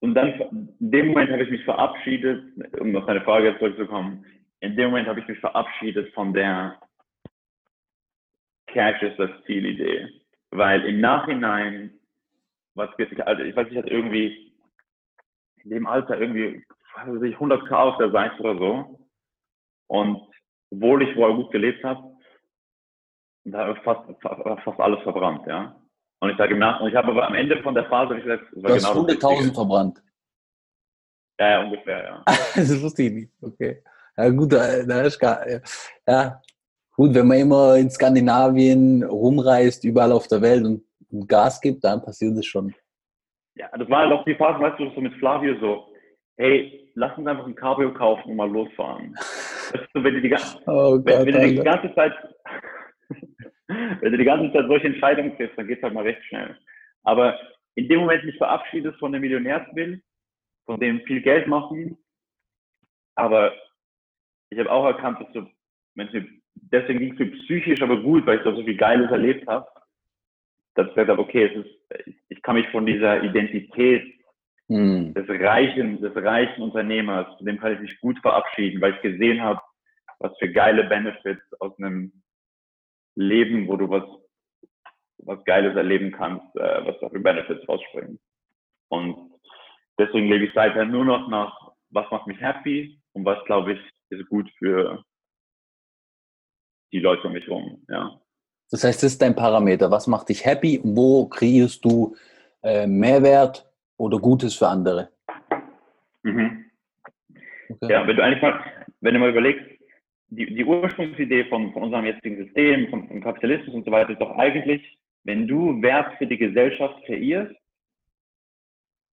[SPEAKER 1] und dann, in dem Moment habe ich mich verabschiedet, um auf deine Frage zurückzukommen, in dem Moment habe ich mich verabschiedet von der Cash ist das Zielidee. Weil im Nachhinein, was geht, also ich weiß nicht, ich hatte irgendwie in dem Alter irgendwie, was weiß ich, 100k auf der Seite oder so. Und obwohl ich vorher gut gelebt habe, da fast, fast alles verbrannt, ja. Und ich sage im Nach und ich habe aber am Ende von der Phase ich gesagt,
[SPEAKER 2] du hast genau 100.000 verbrannt.
[SPEAKER 1] Ja, ja, ungefähr, ja.
[SPEAKER 2] das wusste ich nicht, okay. Ja, gut, da, da ist gar, ja. Gut, wenn man immer in Skandinavien rumreist, überall auf der Welt und, Gas gibt, dann passiert das schon.
[SPEAKER 1] Ja, das war halt auch die Phase, weißt du, so mit Flavio so, hey, lass uns einfach ein Cabrio kaufen und mal losfahren. Weißt du, wenn du die, oh Gott, wenn, wenn du die ganze Zeit wenn du die ganze Zeit solche Entscheidungen triffst, dann geht es halt mal recht schnell. Aber in dem Moment mich verabschiedest von dem Millionärsbild, von dem viel Geld machen, aber ich habe auch erkannt, dass so Menschen, deswegen ging es mir psychisch aber gut, weil ich so viel Geiles erlebt habe, dass ich gesagt habe, okay, es ist, ich kann mich von dieser Identität hm. des reichen, des reichen Unternehmers, von dem kann ich mich gut verabschieden, weil ich gesehen habe, was für geile Benefits aus einem Leben, wo du was, was Geiles erleben kannst, äh, was da für Benefits rausspringen. Und deswegen lebe ich seither nur noch nach, was macht mich happy und was, glaube ich, ist gut für die Leute um mich herum, ja.
[SPEAKER 2] Das heißt, das ist dein Parameter. Was macht dich happy? Wo kreierst du äh, Mehrwert oder Gutes für andere?
[SPEAKER 1] Mhm. Okay. Ja, wenn du eigentlich mal, wenn du mal überlegst, die, die Ursprungsidee von, von unserem jetzigen System, vom, vom Kapitalismus und so weiter, ist doch eigentlich, wenn du Wert für die Gesellschaft kreierst,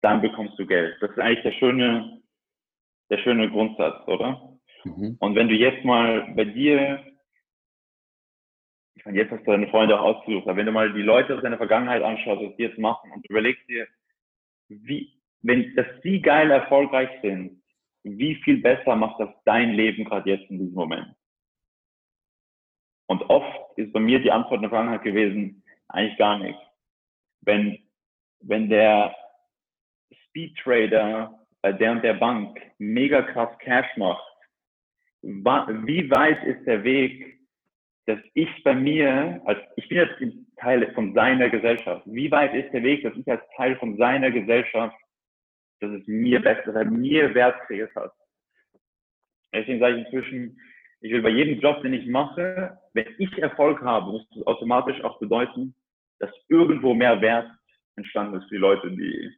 [SPEAKER 1] dann bekommst du Geld. Das ist eigentlich der schöne, der schöne Grundsatz, oder? Mhm. Und wenn du jetzt mal bei dir, ich meine, jetzt hast du deine Freunde auch ausgesucht, aber wenn du mal die Leute aus deiner Vergangenheit anschaust, was die jetzt machen und überlegst dir, wie, wenn, dass die geil erfolgreich sind, wie viel besser macht das dein Leben gerade jetzt in diesem Moment? Und oft ist bei mir die Antwort in der Vergangenheit gewesen, eigentlich gar nichts. Wenn, wenn der Speed Trader bei der und der Bank mega krass Cash macht, wie weit ist der Weg, dass ich bei mir, als ich bin jetzt Teil von seiner Gesellschaft, wie weit ist der Weg, dass ich als Teil von seiner Gesellschaft, dass es mir besser, dass er mir Wert kreiert hat. Deswegen sage ich inzwischen, ich will bei jedem Job, den ich mache, wenn ich Erfolg habe, muss das automatisch auch bedeuten, dass irgendwo mehr Wert entstanden ist für die Leute, die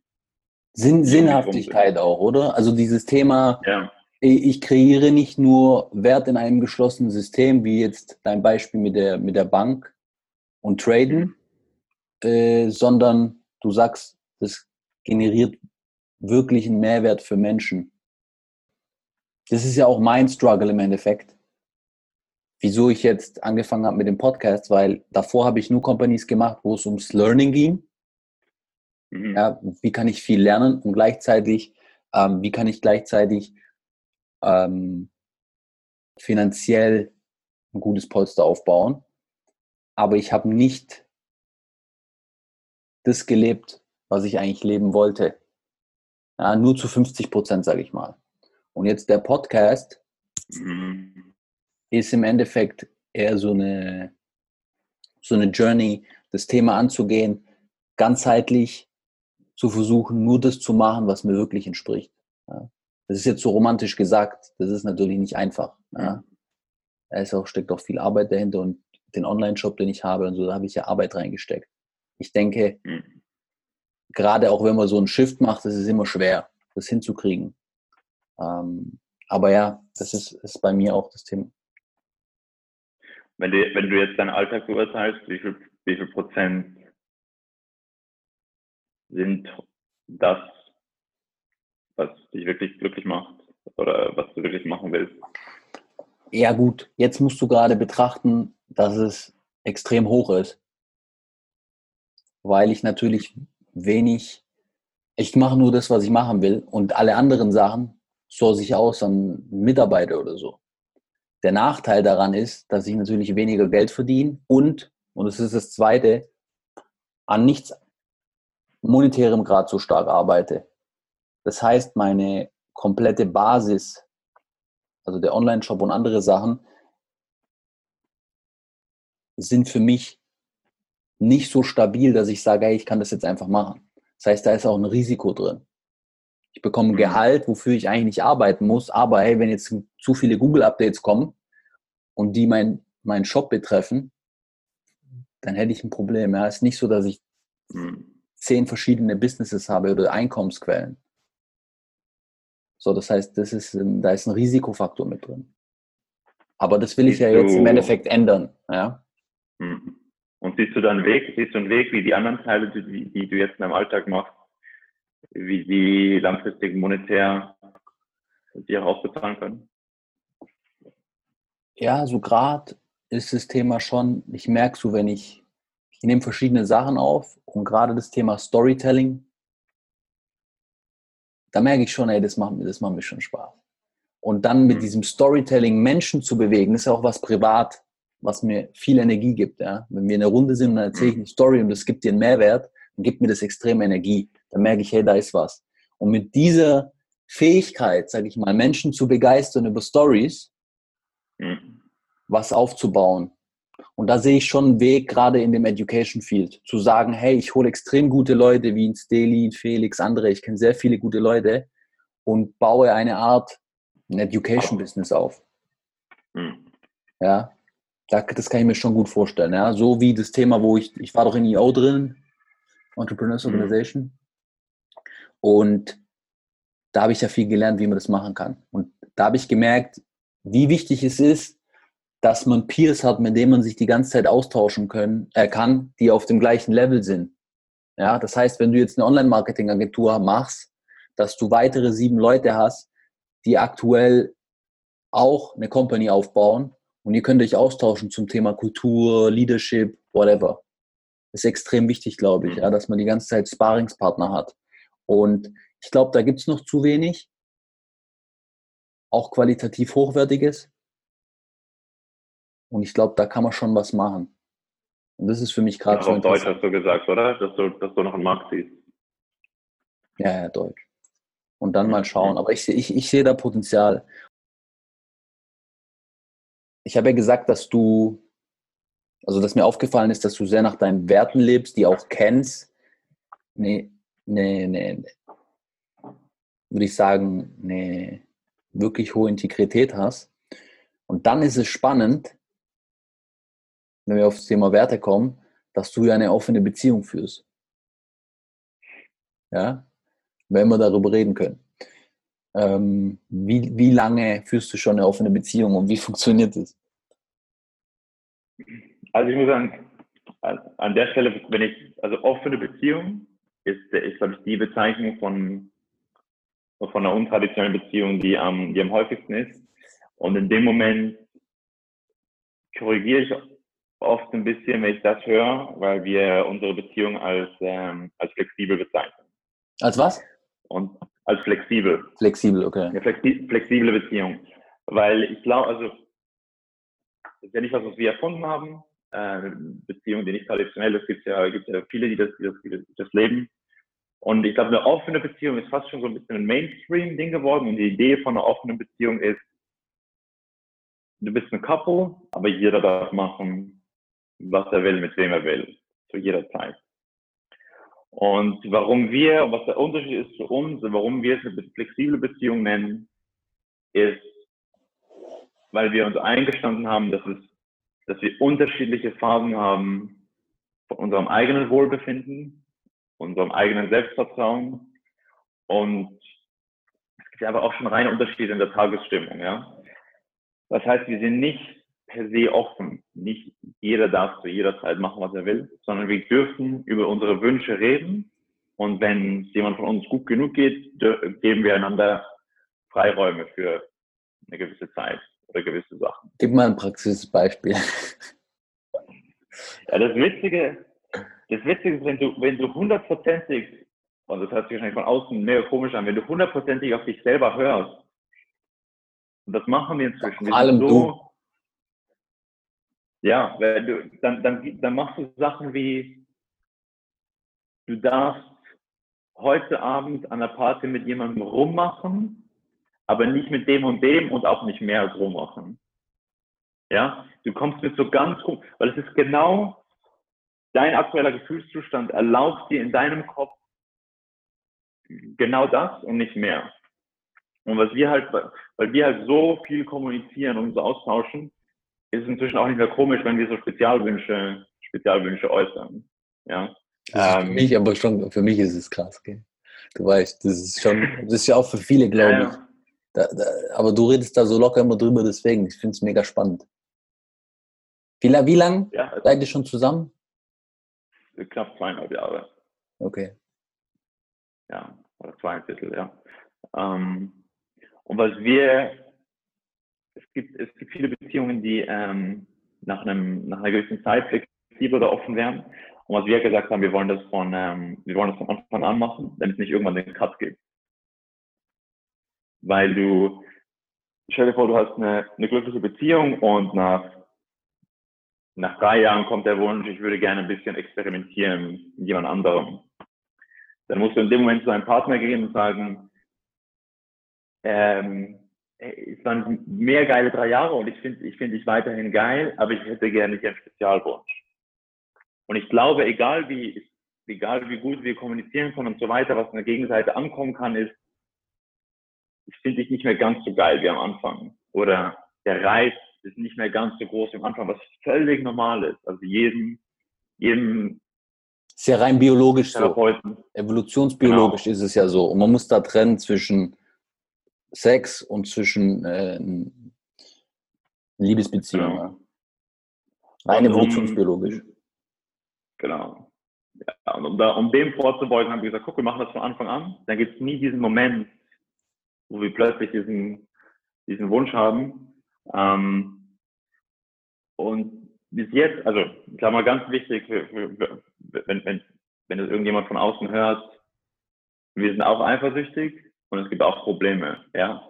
[SPEAKER 2] Sinn, Sinnhaftigkeit auch, oder? Also dieses Thema, ja. Ich kreiere nicht nur Wert in einem geschlossenen System, wie jetzt dein Beispiel mit der, mit der Bank und Traden, äh, sondern du sagst, das generiert wirklich einen Mehrwert für Menschen. Das ist ja auch mein Struggle im Endeffekt. Wieso ich jetzt angefangen habe mit dem Podcast, weil davor habe ich nur Companies gemacht, wo es ums Learning ging Mhm. Ja, wie kann ich viel lernen und gleichzeitig, ähm, wie kann ich gleichzeitig ähm, finanziell ein gutes Polster aufbauen. Aber ich habe nicht das gelebt, was ich eigentlich leben wollte. Ja, nur zu 50 Prozent, sage ich mal. Und jetzt der Podcast mhm. ist im Endeffekt eher so eine, so eine Journey, das Thema anzugehen, ganzheitlich zu versuchen, nur das zu machen, was mir wirklich entspricht. Ja. Das ist jetzt so romantisch gesagt, das ist natürlich nicht einfach. Ja. Es auch, steckt auch viel Arbeit dahinter und den Online-Shop, den ich habe und so, da habe ich ja Arbeit reingesteckt. Ich denke, mhm. gerade auch wenn man so einen Shift macht, das ist immer schwer, das hinzukriegen. Ähm, aber ja, das ist, ist bei mir auch das Thema.
[SPEAKER 1] Wenn du, wenn du jetzt deinen Alltag beurteilst, wie viel, wie viel Prozent sind das, was dich wirklich glücklich macht oder was du wirklich machen willst?
[SPEAKER 2] Ja gut, jetzt musst du gerade betrachten, dass es extrem hoch ist, weil ich natürlich wenig, ich mache nur das, was ich machen will und alle anderen Sachen source ich aus an Mitarbeiter oder so. Der Nachteil daran ist, dass ich natürlich weniger Geld verdiene und, und das ist das Zweite, an nichts monetärem Grad so stark arbeite. Das heißt, meine komplette Basis, also der Online-Shop und andere Sachen, sind für mich nicht so stabil, dass ich sage, hey, ich kann das jetzt einfach machen. Das heißt, da ist auch ein Risiko drin. Ich bekomme ein mhm. Gehalt, wofür ich eigentlich nicht arbeiten muss, aber hey, wenn jetzt zu viele Google-Updates kommen und die mein, meinen Shop betreffen, dann hätte ich ein Problem. Ja, es ist nicht so, dass ich mhm zehn verschiedene Businesses habe oder Einkommensquellen. So, das heißt, das ist, da ist ein Risikofaktor mit drin. Aber das will ich ja jetzt im Endeffekt ändern. Ja?
[SPEAKER 1] Hm. Und siehst du da einen Weg, siehst du einen Weg, wie die anderen Teile, die, die du jetzt in deinem Alltag machst, wie die langfristig monetär dir ausbezahlen können?
[SPEAKER 2] Ja, so gerade ist das Thema schon, ich merke so, wenn ich ich nehme verschiedene Sachen auf und gerade das Thema Storytelling, da merke ich schon, ey, das macht, das macht mir schon Spaß. Und dann mit mhm. diesem Storytelling Menschen zu bewegen, ist ja auch was privat, was mir viel Energie gibt. Ja? Wenn wir in der Runde sind und dann erzähle ich eine Story und das gibt dir einen Mehrwert, dann gibt mir das extrem Energie. Dann merke ich, hey, da ist was. Und mit dieser Fähigkeit, sage ich mal, Menschen zu begeistern über Stories, mhm. was aufzubauen, und da sehe ich schon einen Weg, gerade in dem Education Field, zu sagen, hey, ich hole extrem gute Leute wie ein Steli, Felix, andere, ich kenne sehr viele gute Leute und baue eine Art ein Education-Business auf. Hm. Ja, das kann ich mir schon gut vorstellen. Ja, so wie das Thema, wo ich, ich war doch in EO drin, Entrepreneurs hm. Organization. Mhm. Und da habe ich ja viel gelernt, wie man das machen kann. Und da habe ich gemerkt, wie wichtig es ist, dass man Peers hat, mit denen man sich die ganze Zeit austauschen können, äh, kann, die auf dem gleichen Level sind. Ja, das heißt, wenn du jetzt eine Online-Marketing-Agentur machst, dass du weitere sieben Leute hast, die aktuell auch eine Company aufbauen und ihr könnt euch austauschen zum Thema Kultur, Leadership, whatever. Das ist extrem wichtig, glaube ich, ja, dass man die ganze Zeit Sparingspartner hat. Und ich glaube, da gibt es noch zu wenig. Auch qualitativ hochwertiges. Und ich glaube, da kann man schon was machen. Und das ist für mich gerade
[SPEAKER 1] ja, so. Auf Deutsch hast du gesagt, oder? Dass du, dass du noch einen Markt siehst.
[SPEAKER 2] Ja, ja, Deutsch. Und dann mal schauen. Aber ich, ich, ich sehe da Potenzial. Ich habe ja gesagt, dass du, also dass mir aufgefallen ist, dass du sehr nach deinen Werten lebst, die auch kennst. Nee, nee, nee, würde ich sagen, eine wirklich hohe Integrität hast. Und dann ist es spannend, wenn wir auf das Thema Werte kommen, dass du ja eine offene Beziehung führst. Ja, wenn wir darüber reden können. Ähm, wie, wie lange führst du schon eine offene Beziehung und wie funktioniert das?
[SPEAKER 1] Also ich muss sagen, an der Stelle, wenn ich, also offene Beziehung ist, ist glaube ich, die Bezeichnung von, von einer untraditionellen Beziehung, die am, die am häufigsten ist. Und in dem Moment korrigiere ich oft ein bisschen, wenn ich das höre, weil wir unsere Beziehung als, ähm, als flexibel bezeichnen.
[SPEAKER 2] Als was?
[SPEAKER 1] Und als flexibel.
[SPEAKER 2] Flexibel, okay.
[SPEAKER 1] Eine flexi flexible Beziehung. Weil ich glaube, also, das ist ja nicht was, was wir erfunden haben. Äh, Beziehung, die nicht traditionell ist, gibt ja, gibt ja viele, die das, die das, die das leben. Und ich glaube, eine offene Beziehung ist fast schon so ein bisschen ein Mainstream-Ding geworden. Und die Idee von einer offenen Beziehung ist, du bist ein Couple, aber jeder darf machen, was er will, mit wem er will, zu jeder Zeit. Und warum wir, was der Unterschied ist zu uns, warum wir es eine flexible Beziehung nennen, ist, weil wir uns eingestanden haben, dass es, dass wir unterschiedliche Phasen haben von unserem eigenen Wohlbefinden, unserem eigenen Selbstvertrauen und es gibt aber auch schon reine Unterschiede in der Tagesstimmung, ja. Das heißt, wir sind nicht per se offen. Nicht jeder darf zu jeder Zeit machen, was er will, sondern wir dürfen über unsere Wünsche reden. Und wenn es jemand von uns gut genug geht, geben wir einander Freiräume für eine gewisse Zeit oder gewisse Sachen.
[SPEAKER 2] Gib mal ein Praxisbeispiel.
[SPEAKER 1] Ja, das Witzige, das Witzige ist, wenn du, wenn du hundertprozentig, und das hört sich wahrscheinlich von außen mehr komisch an, wenn du hundertprozentig auf dich selber hörst, und das machen wir inzwischen.
[SPEAKER 2] Vor allem so, du.
[SPEAKER 1] Ja, weil du, dann, dann, dann machst du Sachen wie, du darfst heute Abend an der Party mit jemandem rummachen, aber nicht mit dem und dem und auch nicht mehr als rummachen. Ja, du kommst mit so ganz rum, weil es ist genau dein aktueller Gefühlszustand erlaubt dir in deinem Kopf genau das und nicht mehr. Und was wir halt, weil wir halt so viel kommunizieren und uns austauschen, ist inzwischen auch nicht mehr komisch, wenn wir so Spezialwünsche, Spezialwünsche äußern. Ja.
[SPEAKER 2] Ähm, für mich, aber schon, für mich ist es krass, okay? Du weißt, das ist schon, das ist ja auch für viele, glaube ja, ich. Da, da, aber du redest da so locker immer drüber, deswegen, ich finde es mega spannend. Wie, wie lange ja, seid ihr schon zusammen?
[SPEAKER 1] Knapp zweieinhalb Jahre.
[SPEAKER 2] Okay.
[SPEAKER 1] Ja, oder zweieinviertel, ja. Ähm, und was wir es gibt, es gibt viele Beziehungen, die ähm, nach, einem, nach einer gewissen Zeit flexibel oder offen werden. Und was wir gesagt haben, wir wollen das von, ähm, wir wollen das von Anfang an machen, damit es nicht irgendwann den Cut gibt. Weil du, stell dir vor, du hast eine, eine glückliche Beziehung und nach, nach drei Jahren kommt der Wunsch, ich würde gerne ein bisschen experimentieren mit jemand anderem. Dann musst du in dem Moment zu einem Partner gehen und sagen, ähm, es waren mehr geile drei Jahre und ich finde ich finde dich weiterhin geil, aber ich hätte gerne einen Spezialwunsch. Und ich glaube, egal wie, egal wie gut wir kommunizieren können und so weiter, was an der Gegenseite ankommen kann, ist, das finde ich nicht mehr ganz so geil wie am Anfang. Oder der Reiz ist nicht mehr ganz so groß wie am Anfang, was völlig normal ist. Also jedem, jedem
[SPEAKER 2] ist ja rein biologisch so. Evolutionsbiologisch genau. ist es ja so. Und man muss da trennen zwischen Sex und zwischen äh, Liebesbeziehung. Genau. Rein evolutionsbiologisch.
[SPEAKER 1] Genau. Ja, und um, da, um dem vorzubeugen, haben wir gesagt, guck, wir machen das von Anfang an. Dann gibt es nie diesen Moment, wo wir plötzlich diesen, diesen Wunsch haben. Ähm, und bis jetzt, also ich glaube mal ganz wichtig, für, für, wenn, wenn, wenn das irgendjemand von außen hört, wir sind auch eifersüchtig und es gibt auch Probleme. Ja,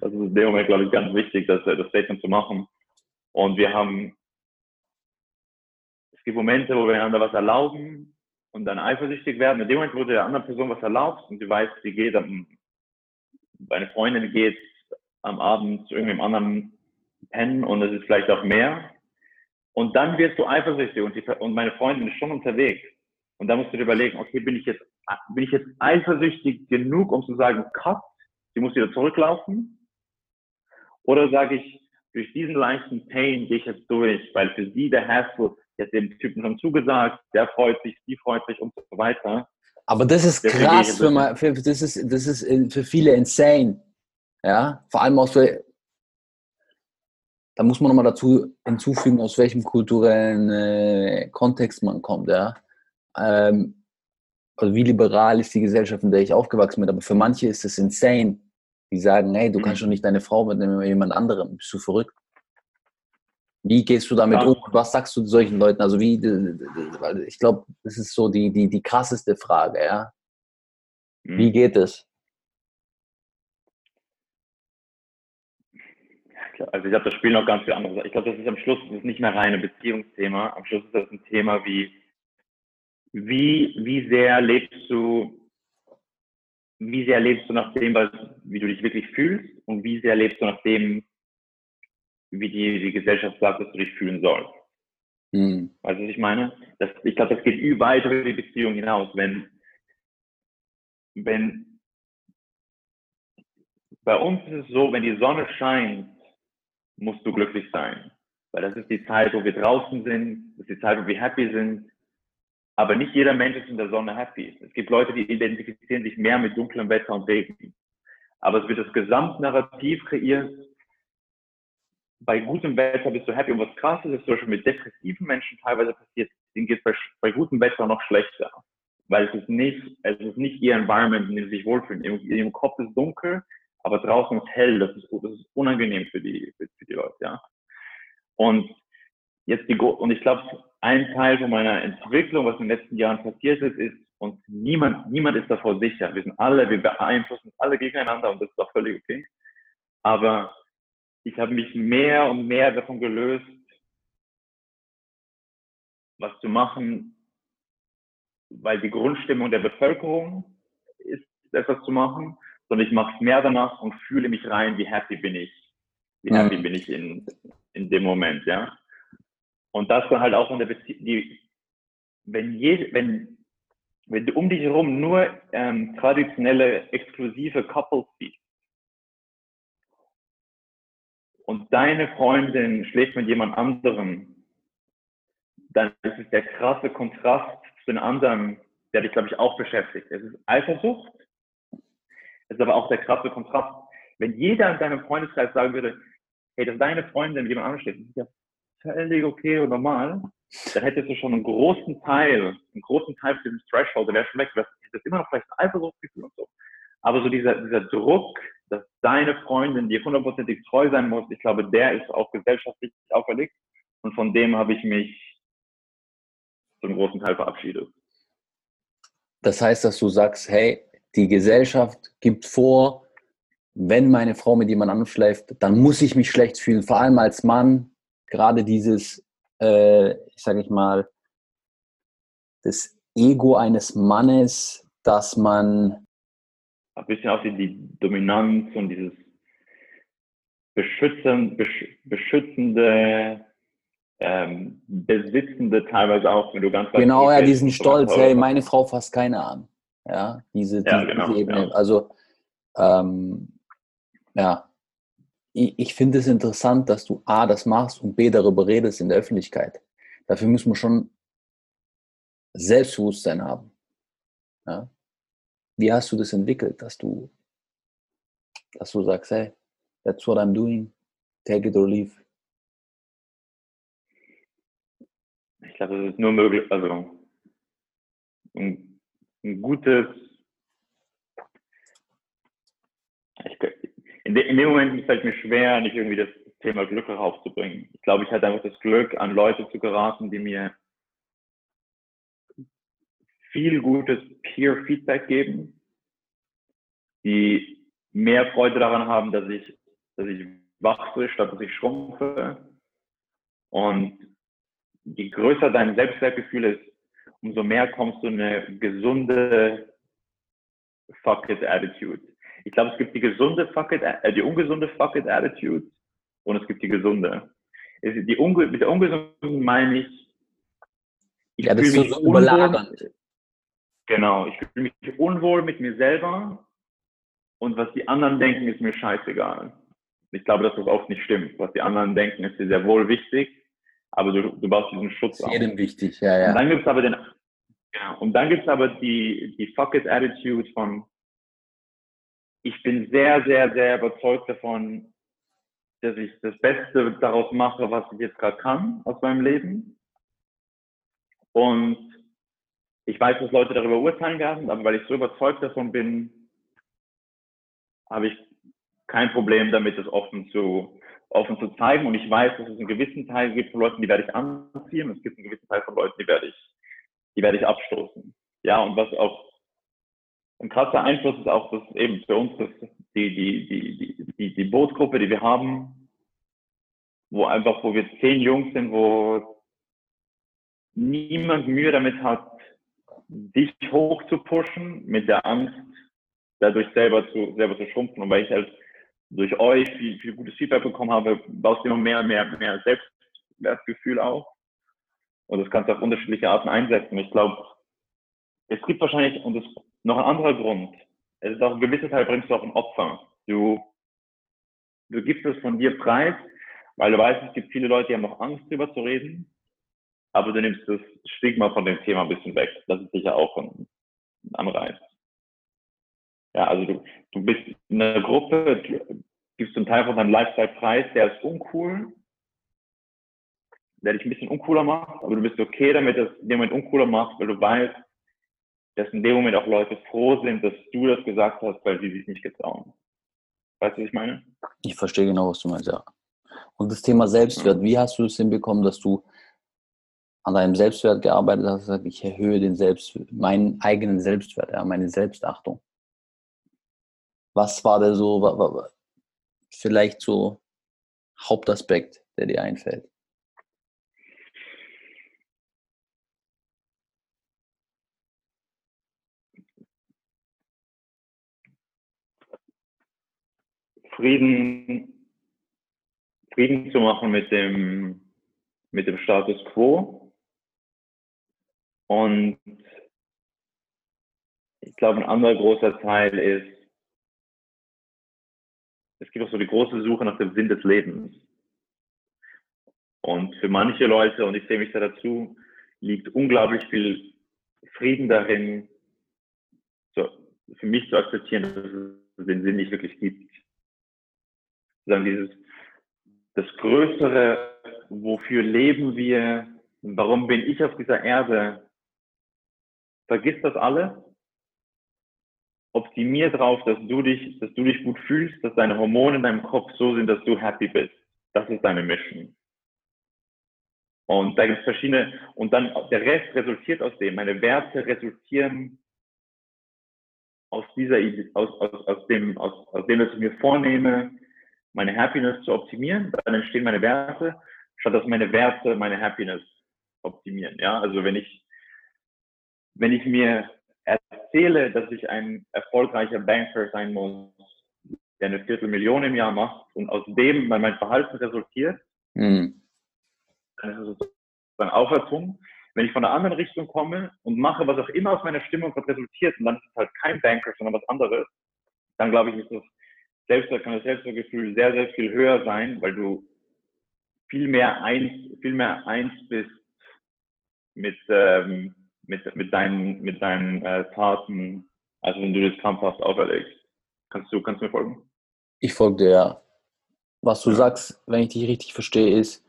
[SPEAKER 1] das ist in dem Moment, glaube ich, ganz wichtig, das, das Statement zu machen. Und wir haben, es gibt Momente, wo wir einander was erlauben und dann eifersüchtig werden. In dem Moment, wo du der anderen Person was erlaubst und sie weiß, sie geht am, deine Freundin geht am Abend zu irgendeinem anderen pennen und es ist vielleicht auch mehr. Und dann wirst du eifersüchtig und, die, und meine Freundin ist schon unterwegs. Und da musst du dir überlegen, okay, bin ich jetzt, bin ich jetzt eifersüchtig genug, um zu sagen, cut, sie muss wieder zurücklaufen? Oder sage ich, durch diesen leichten Pain gehe ich jetzt durch, weil für sie der Hassel, jetzt dem Typen schon zugesagt, der freut sich, sie freut sich und so weiter.
[SPEAKER 2] Aber das ist krass, für, mal, für, das, ist, das ist für viele insane. Ja, vor allem auch so, da muss man nochmal dazu hinzufügen, aus welchem kulturellen äh, Kontext man kommt. Ja. Ähm, also wie liberal ist die Gesellschaft, in der ich aufgewachsen bin. Aber für manche ist es insane. Die sagen, hey, du mhm. kannst schon nicht deine Frau mit jemand anderem. Bist du verrückt? Wie gehst du damit ja. um? Was sagst du solchen Leuten? Also wie, ich glaube, das ist so die, die, die krasseste Frage, ja. Mhm. Wie geht es?
[SPEAKER 1] Also ich glaube, das spielen noch ganz viele andere Sachen. Ich glaube, das ist am Schluss das ist nicht mehr reine Beziehungsthema. Am Schluss ist das ein Thema wie, wie, wie sehr lebst du, wie sehr lebst du nach dem, was, wie du dich wirklich fühlst und wie sehr lebst du nach dem, wie die, die Gesellschaft sagt, dass du dich fühlen sollst. Mhm. Weißt du, was ich meine? Das, ich glaube, das geht weit über die Beziehung hinaus. Wenn, wenn, bei uns ist es so, wenn die Sonne scheint, musst du glücklich sein. Weil das ist die Zeit, wo wir draußen sind, das ist die Zeit, wo wir happy sind. Aber nicht jeder Mensch ist in der Sonne happy. Es gibt Leute, die identifizieren sich mehr mit dunklem Wetter und Regen. Aber es wird das Gesamtnarrativ kreiert. Bei gutem Wetter bist du happy. Und was krass ist, ist zum Beispiel mit depressiven Menschen teilweise passiert, denen geht es bei, bei gutem Wetter noch schlechter. Weil es ist nicht, es ist nicht ihr Environment, in dem sie sich wohlfühlen. In ihrem Kopf ist dunkel aber draußen ist hell, das ist, das ist unangenehm für die, für, für die Leute, ja. Und jetzt die, und ich glaube, ein Teil von meiner Entwicklung, was in den letzten Jahren passiert ist, ist, und niemand, niemand ist davor sicher. Wir sind alle, wir beeinflussen alle gegeneinander und das ist auch völlig okay. Aber ich habe mich mehr und mehr davon gelöst, was zu machen, weil die Grundstimmung der Bevölkerung ist, etwas zu machen sondern ich mache es mehr danach und fühle mich rein, wie happy bin ich. Wie happy bin ich in, in dem Moment, ja. Und das dann halt auch in der Beziehung, die, wenn, je, wenn, wenn du um dich herum nur ähm, traditionelle, exklusive Couples siehst und deine Freundin schläft mit jemand anderem, dann ist es der krasse Kontrast zu den anderen, der dich, glaube ich, auch beschäftigt. Es ist Eifersucht das ist aber auch der krasse Kontrast. Wenn jeder in deinem Freundeskreis sagen würde, hey, dass deine Freundin mit jemand anderem steht, das ist ja völlig okay und normal, dann hättest du schon einen großen Teil, einen großen Teil für diesem Threshold, der wäre schon weg. Du hättest immer noch vielleicht ein Eifersuchtsgefühl und so. Aber so dieser, dieser Druck, dass deine Freundin dir hundertprozentig treu sein muss, ich glaube, der ist auch gesellschaftlich auferlegt. Und von dem habe ich mich zum großen Teil verabschiedet.
[SPEAKER 2] Das heißt, dass du sagst, hey, die Gesellschaft gibt vor, wenn meine Frau mit jemand anderem schläft, dann muss ich mich schlecht fühlen. Vor allem als Mann, gerade dieses, äh, ich sage ich mal, das Ego eines Mannes, dass man.
[SPEAKER 1] Ein bisschen auch die, Dominanz und dieses beschützen, besch, beschützende, ähm, besitzende teilweise auch, wenn du ganz
[SPEAKER 2] Genau, ja, diesen Stolz, hey, meine Frau fasst keine an. Ja, diese,
[SPEAKER 1] ja, genau,
[SPEAKER 2] diese Ebene. Ja. Also ähm, ja, ich, ich finde es interessant, dass du A, das machst und B, darüber redest in der Öffentlichkeit. Dafür muss man schon Selbstbewusstsein haben. Ja? Wie hast du das entwickelt, dass du, dass du sagst, hey, that's what I'm doing, take it or leave?
[SPEAKER 1] Ich glaube, es ist nur möglich, also ein, ein gutes, ich, in, de, in dem Moment fällt mir schwer, nicht irgendwie das Thema Glück heraufzubringen. Ich glaube, ich hatte einfach das Glück, an Leute zu geraten, die mir viel gutes Peer-Feedback geben, die mehr Freude daran haben, dass ich, dass ich wachse, statt dass ich schrumpfe. Und je größer dein Selbstwertgefühl ist, umso mehr kommst du in eine gesunde Fuck it Attitude. Ich glaube, es gibt die gesunde Fuck it, äh, die ungesunde Fuck it Attitude und es gibt die gesunde. Die unge mit der ungesunden meine ich, ich
[SPEAKER 2] ja, das ist so überlagernd.
[SPEAKER 1] Genau, ich fühle mich unwohl mit mir selber und was die anderen denken, ist mir scheißegal. Ich glaube, dass das oft nicht stimmt. Was die anderen denken, ist dir sehr wohl wichtig, aber du, du baust diesen Schutz
[SPEAKER 2] auf. Jedem wichtig, ja, ja.
[SPEAKER 1] Und dann gibt es aber den, ja, und dann gibt es aber die, die Fuck it Attitude von, ich bin sehr, sehr, sehr überzeugt davon, dass ich das Beste daraus mache, was ich jetzt gerade kann aus meinem Leben. Und ich weiß, dass Leute darüber urteilen werden, aber weil ich so überzeugt davon bin, habe ich kein Problem damit, das offen zu, offen zu zeigen. Und ich weiß, dass es einen gewissen Teil gibt von Leuten, die werde ich anziehen. Es gibt einen gewissen Teil von Leuten, die werde ich, die werde ich abstoßen. Ja, und was auch ein krasser Einfluss ist auch, dass eben für uns das, die, die, die, die, die Bootgruppe, die wir haben, wo einfach, wo wir zehn Jungs sind, wo niemand Mühe damit hat, dich hoch zu pushen, mit der Angst, dadurch selber zu, selber zu schrumpfen. Und weil ich halt durch euch viel, viel gutes Feedback bekommen habe, baust du immer mehr, mehr, mehr Selbstwertgefühl auf. Und das kannst du auf unterschiedliche Arten einsetzen. Ich glaube, es gibt wahrscheinlich, und das noch ein anderer Grund, es ist auch ein gewisser Teil bringst du auch ein Opfer. Du, du gibst es von dir preis, weil du weißt, es gibt viele Leute, die haben noch Angst, drüber zu reden, aber du nimmst das Stigma von dem Thema ein bisschen weg. Das ist sicher auch ein, ein Anreiz. Ja, also du, du bist in einer Gruppe, du gibst einen Teil von deinem Lifestyle preis, der ist uncool, der dich ein bisschen uncooler macht, aber du bist okay damit, dass jemand uncooler machst, weil du weißt, dass in dem Moment auch Leute froh sind, dass du das gesagt hast, weil sie sich nicht getrauen. Weißt du, was ich meine?
[SPEAKER 2] Ich verstehe genau, was du meinst, ja. Und das Thema Selbstwert, wie hast du es hinbekommen, dass du an deinem Selbstwert gearbeitet hast, gesagt, ich erhöhe den Selbst, meinen eigenen Selbstwert, ja, meine Selbstachtung? Was war der so, vielleicht so Hauptaspekt, der dir einfällt?
[SPEAKER 1] Frieden, Frieden zu machen mit dem, mit dem Status quo. Und ich glaube, ein anderer großer Teil ist, es gibt auch so die große Suche nach dem Sinn des Lebens. Und für manche Leute, und ich sehe mich da dazu, liegt unglaublich viel Frieden darin, so, für mich zu akzeptieren, dass es den Sinn nicht wirklich gibt sagen, dieses, das Größere, wofür leben wir, warum bin ich auf dieser Erde, vergiss das alles, optimier drauf, dass du dich, dass du dich gut fühlst, dass deine Hormone in deinem Kopf so sind, dass du happy bist. Das ist deine Mission. Und da gibt es verschiedene, und dann der Rest resultiert aus dem. Meine Werte resultieren aus dieser, aus, aus, aus dem, aus, aus dem, was ich mir vornehme, meine Happiness zu optimieren, dann entstehen meine Werte, statt dass meine Werte meine Happiness optimieren. Ja, also wenn ich, wenn ich mir erzähle, dass ich ein erfolgreicher Banker sein muss, der eine Viertelmillion im Jahr macht und aus dem mein Verhalten resultiert, mhm. dann ist es sozusagen Aufwärtsung. Wenn ich von einer anderen Richtung komme und mache, was auch immer aus meiner Stimmung resultiert, und dann ist es halt kein Banker, sondern was anderes, dann glaube ich, ist das selbst, kann das Selbstwertgefühl sehr, sehr viel höher sein, weil du viel mehr eins, viel mehr eins bist mit, ähm, mit, mit deinen, mit deinen äh, Taten, als wenn du das krampfhaft auferlegst. Kannst du, kannst du mir folgen?
[SPEAKER 2] Ich folge dir, ja. Was du sagst, wenn ich dich richtig verstehe, ist,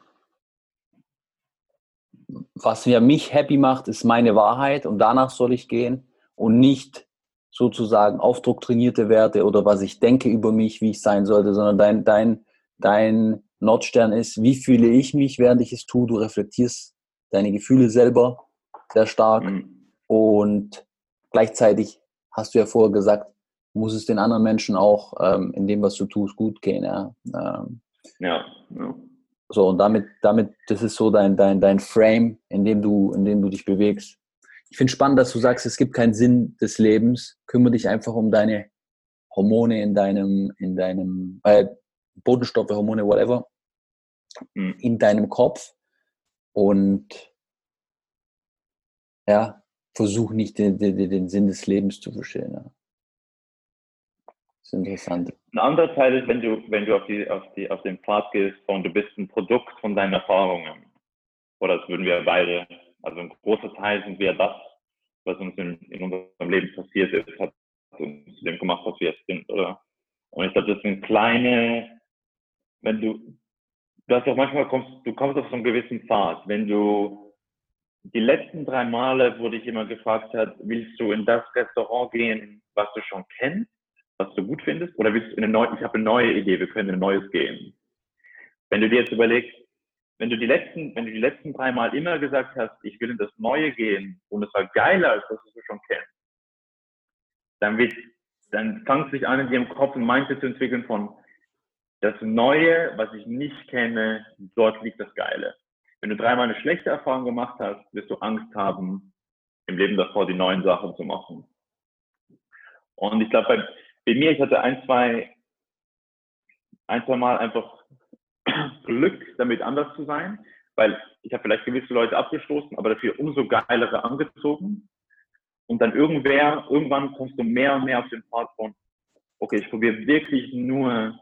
[SPEAKER 2] was ja mich happy macht, ist meine Wahrheit und danach soll ich gehen und nicht sozusagen aufdoktrinierte Werte oder was ich denke über mich, wie ich sein sollte, sondern dein, dein, dein Nordstern ist, wie fühle ich mich, während ich es tue. Du reflektierst deine Gefühle selber sehr stark mhm. und gleichzeitig hast du ja vorher gesagt, muss es den anderen Menschen auch ähm, in dem, was du tust, gut gehen. Ja, ähm,
[SPEAKER 1] ja, ja.
[SPEAKER 2] So, und damit, damit, das ist so dein, dein, dein Frame, in dem du, in dem du dich bewegst. Ich finde spannend, dass du sagst, es gibt keinen Sinn des Lebens. Kümmere dich einfach um deine Hormone in deinem, in deinem, äh, Bodenstoffe, Hormone, whatever, mhm. in deinem Kopf. Und ja, versuch nicht den, den, den Sinn des Lebens zu verstehen. Ja. Das ist interessant.
[SPEAKER 1] Ein anderer Teil ist, wenn du, wenn du auf, die, auf, die, auf den Pfad gehst und du bist ein Produkt von deinen Erfahrungen. Oder das würden wir beide, also ein großer Teil sind wir das, was uns in, in unserem Leben passiert ist, hat uns zu dem gemacht, was wir jetzt sind, oder? Und ich glaube, das sind kleine, wenn du, du hast auch manchmal kommst, du kommst auf so einen gewissen Pfad, wenn du die letzten drei Male, wo dich jemand gefragt hat, willst du in das Restaurant gehen, was du schon kennst, was du gut findest, oder willst du in eine neue, ich habe eine neue Idee, wir können in ein neues gehen. Wenn du dir jetzt überlegst, wenn du die letzten, wenn du die letzten drei Mal immer gesagt hast, ich will in das Neue gehen und es war geiler als das, was du schon kennst, dann wird, dann fängt sich an, in ihrem Kopf ein Mindset zu entwickeln von, das Neue, was ich nicht kenne, dort liegt das Geile. Wenn du dreimal eine schlechte Erfahrung gemacht hast, wirst du Angst haben, im Leben davor die neuen Sachen zu machen. Und ich glaube, bei, bei mir, ich hatte ein, zwei, ein, zwei Mal einfach Glück, damit anders zu sein, weil ich habe vielleicht gewisse Leute abgestoßen, aber dafür umso geilere angezogen. Und dann irgendwer, irgendwann kommst du mehr und mehr auf den Pfad von, okay, ich probiere wirklich nur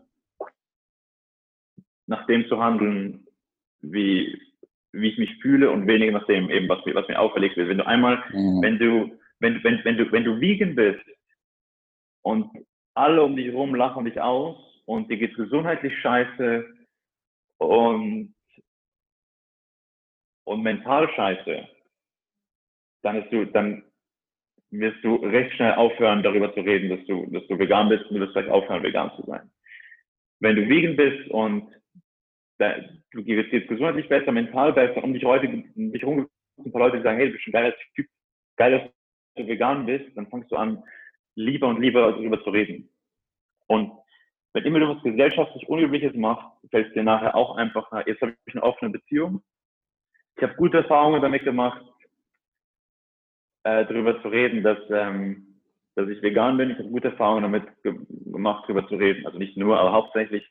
[SPEAKER 1] nach dem zu handeln, wie, wie ich mich fühle und weniger nach dem eben, was mir, was mir auferlegt wird. Wenn du einmal, mhm. wenn du, wenn, wenn, wenn du, wenn du vegan bist und alle um dich herum lachen dich aus und dir geht's gesundheitlich scheiße und, und mental scheiße, dann, du, dann wirst du recht schnell aufhören, darüber zu reden, dass du, dass du vegan bist und du wirst vielleicht aufhören, vegan zu sein. Wenn du vegan bist und du gehst jetzt gesundheitlich besser, mental besser, um dich heute, um dich herum ein paar Leute, die sagen, hey, du bist ein geiler Typ, geil, dass du vegan bist, dann fängst du an, lieber und lieber darüber zu reden. Und wenn immer du was gesellschaftlich Unübliches machst, fällt es dir nachher auch einfach, jetzt habe ich eine offene Beziehung. Ich habe gute Erfahrungen damit gemacht, äh, darüber zu reden, dass, ähm, dass ich vegan bin. Ich habe gute Erfahrungen damit ge gemacht, darüber zu reden. Also nicht nur, aber hauptsächlich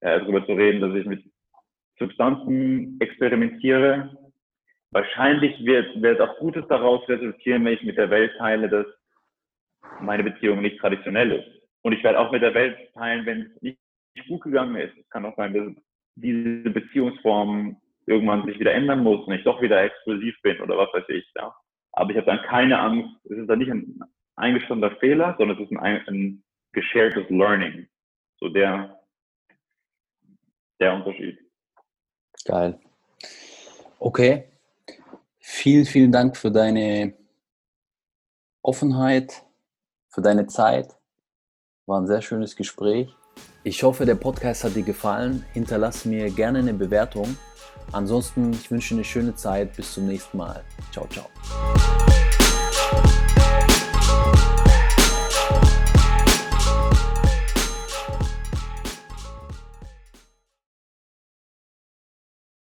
[SPEAKER 1] äh, darüber zu reden, dass ich mit Substanzen experimentiere. Wahrscheinlich wird, wird auch Gutes daraus resultieren, wenn ich mit der Welt teile, dass meine Beziehung nicht traditionell ist. Und ich werde auch mit der Welt teilen, wenn es nicht gut gegangen ist. Es kann auch sein, dass diese Beziehungsform irgendwann sich wieder ändern muss und ich doch wieder exklusiv bin oder was weiß ich. Ja. Aber ich habe dann keine Angst. Es ist dann nicht ein eingestandener Fehler, sondern es ist ein, ein geshartes Learning. So der, der Unterschied.
[SPEAKER 2] Geil. Okay. Vielen, vielen Dank für deine Offenheit, für deine Zeit. War ein sehr schönes Gespräch. Ich hoffe, der Podcast hat dir gefallen. Hinterlass mir gerne eine Bewertung. Ansonsten, ich wünsche dir eine schöne Zeit. Bis zum nächsten Mal. Ciao, ciao.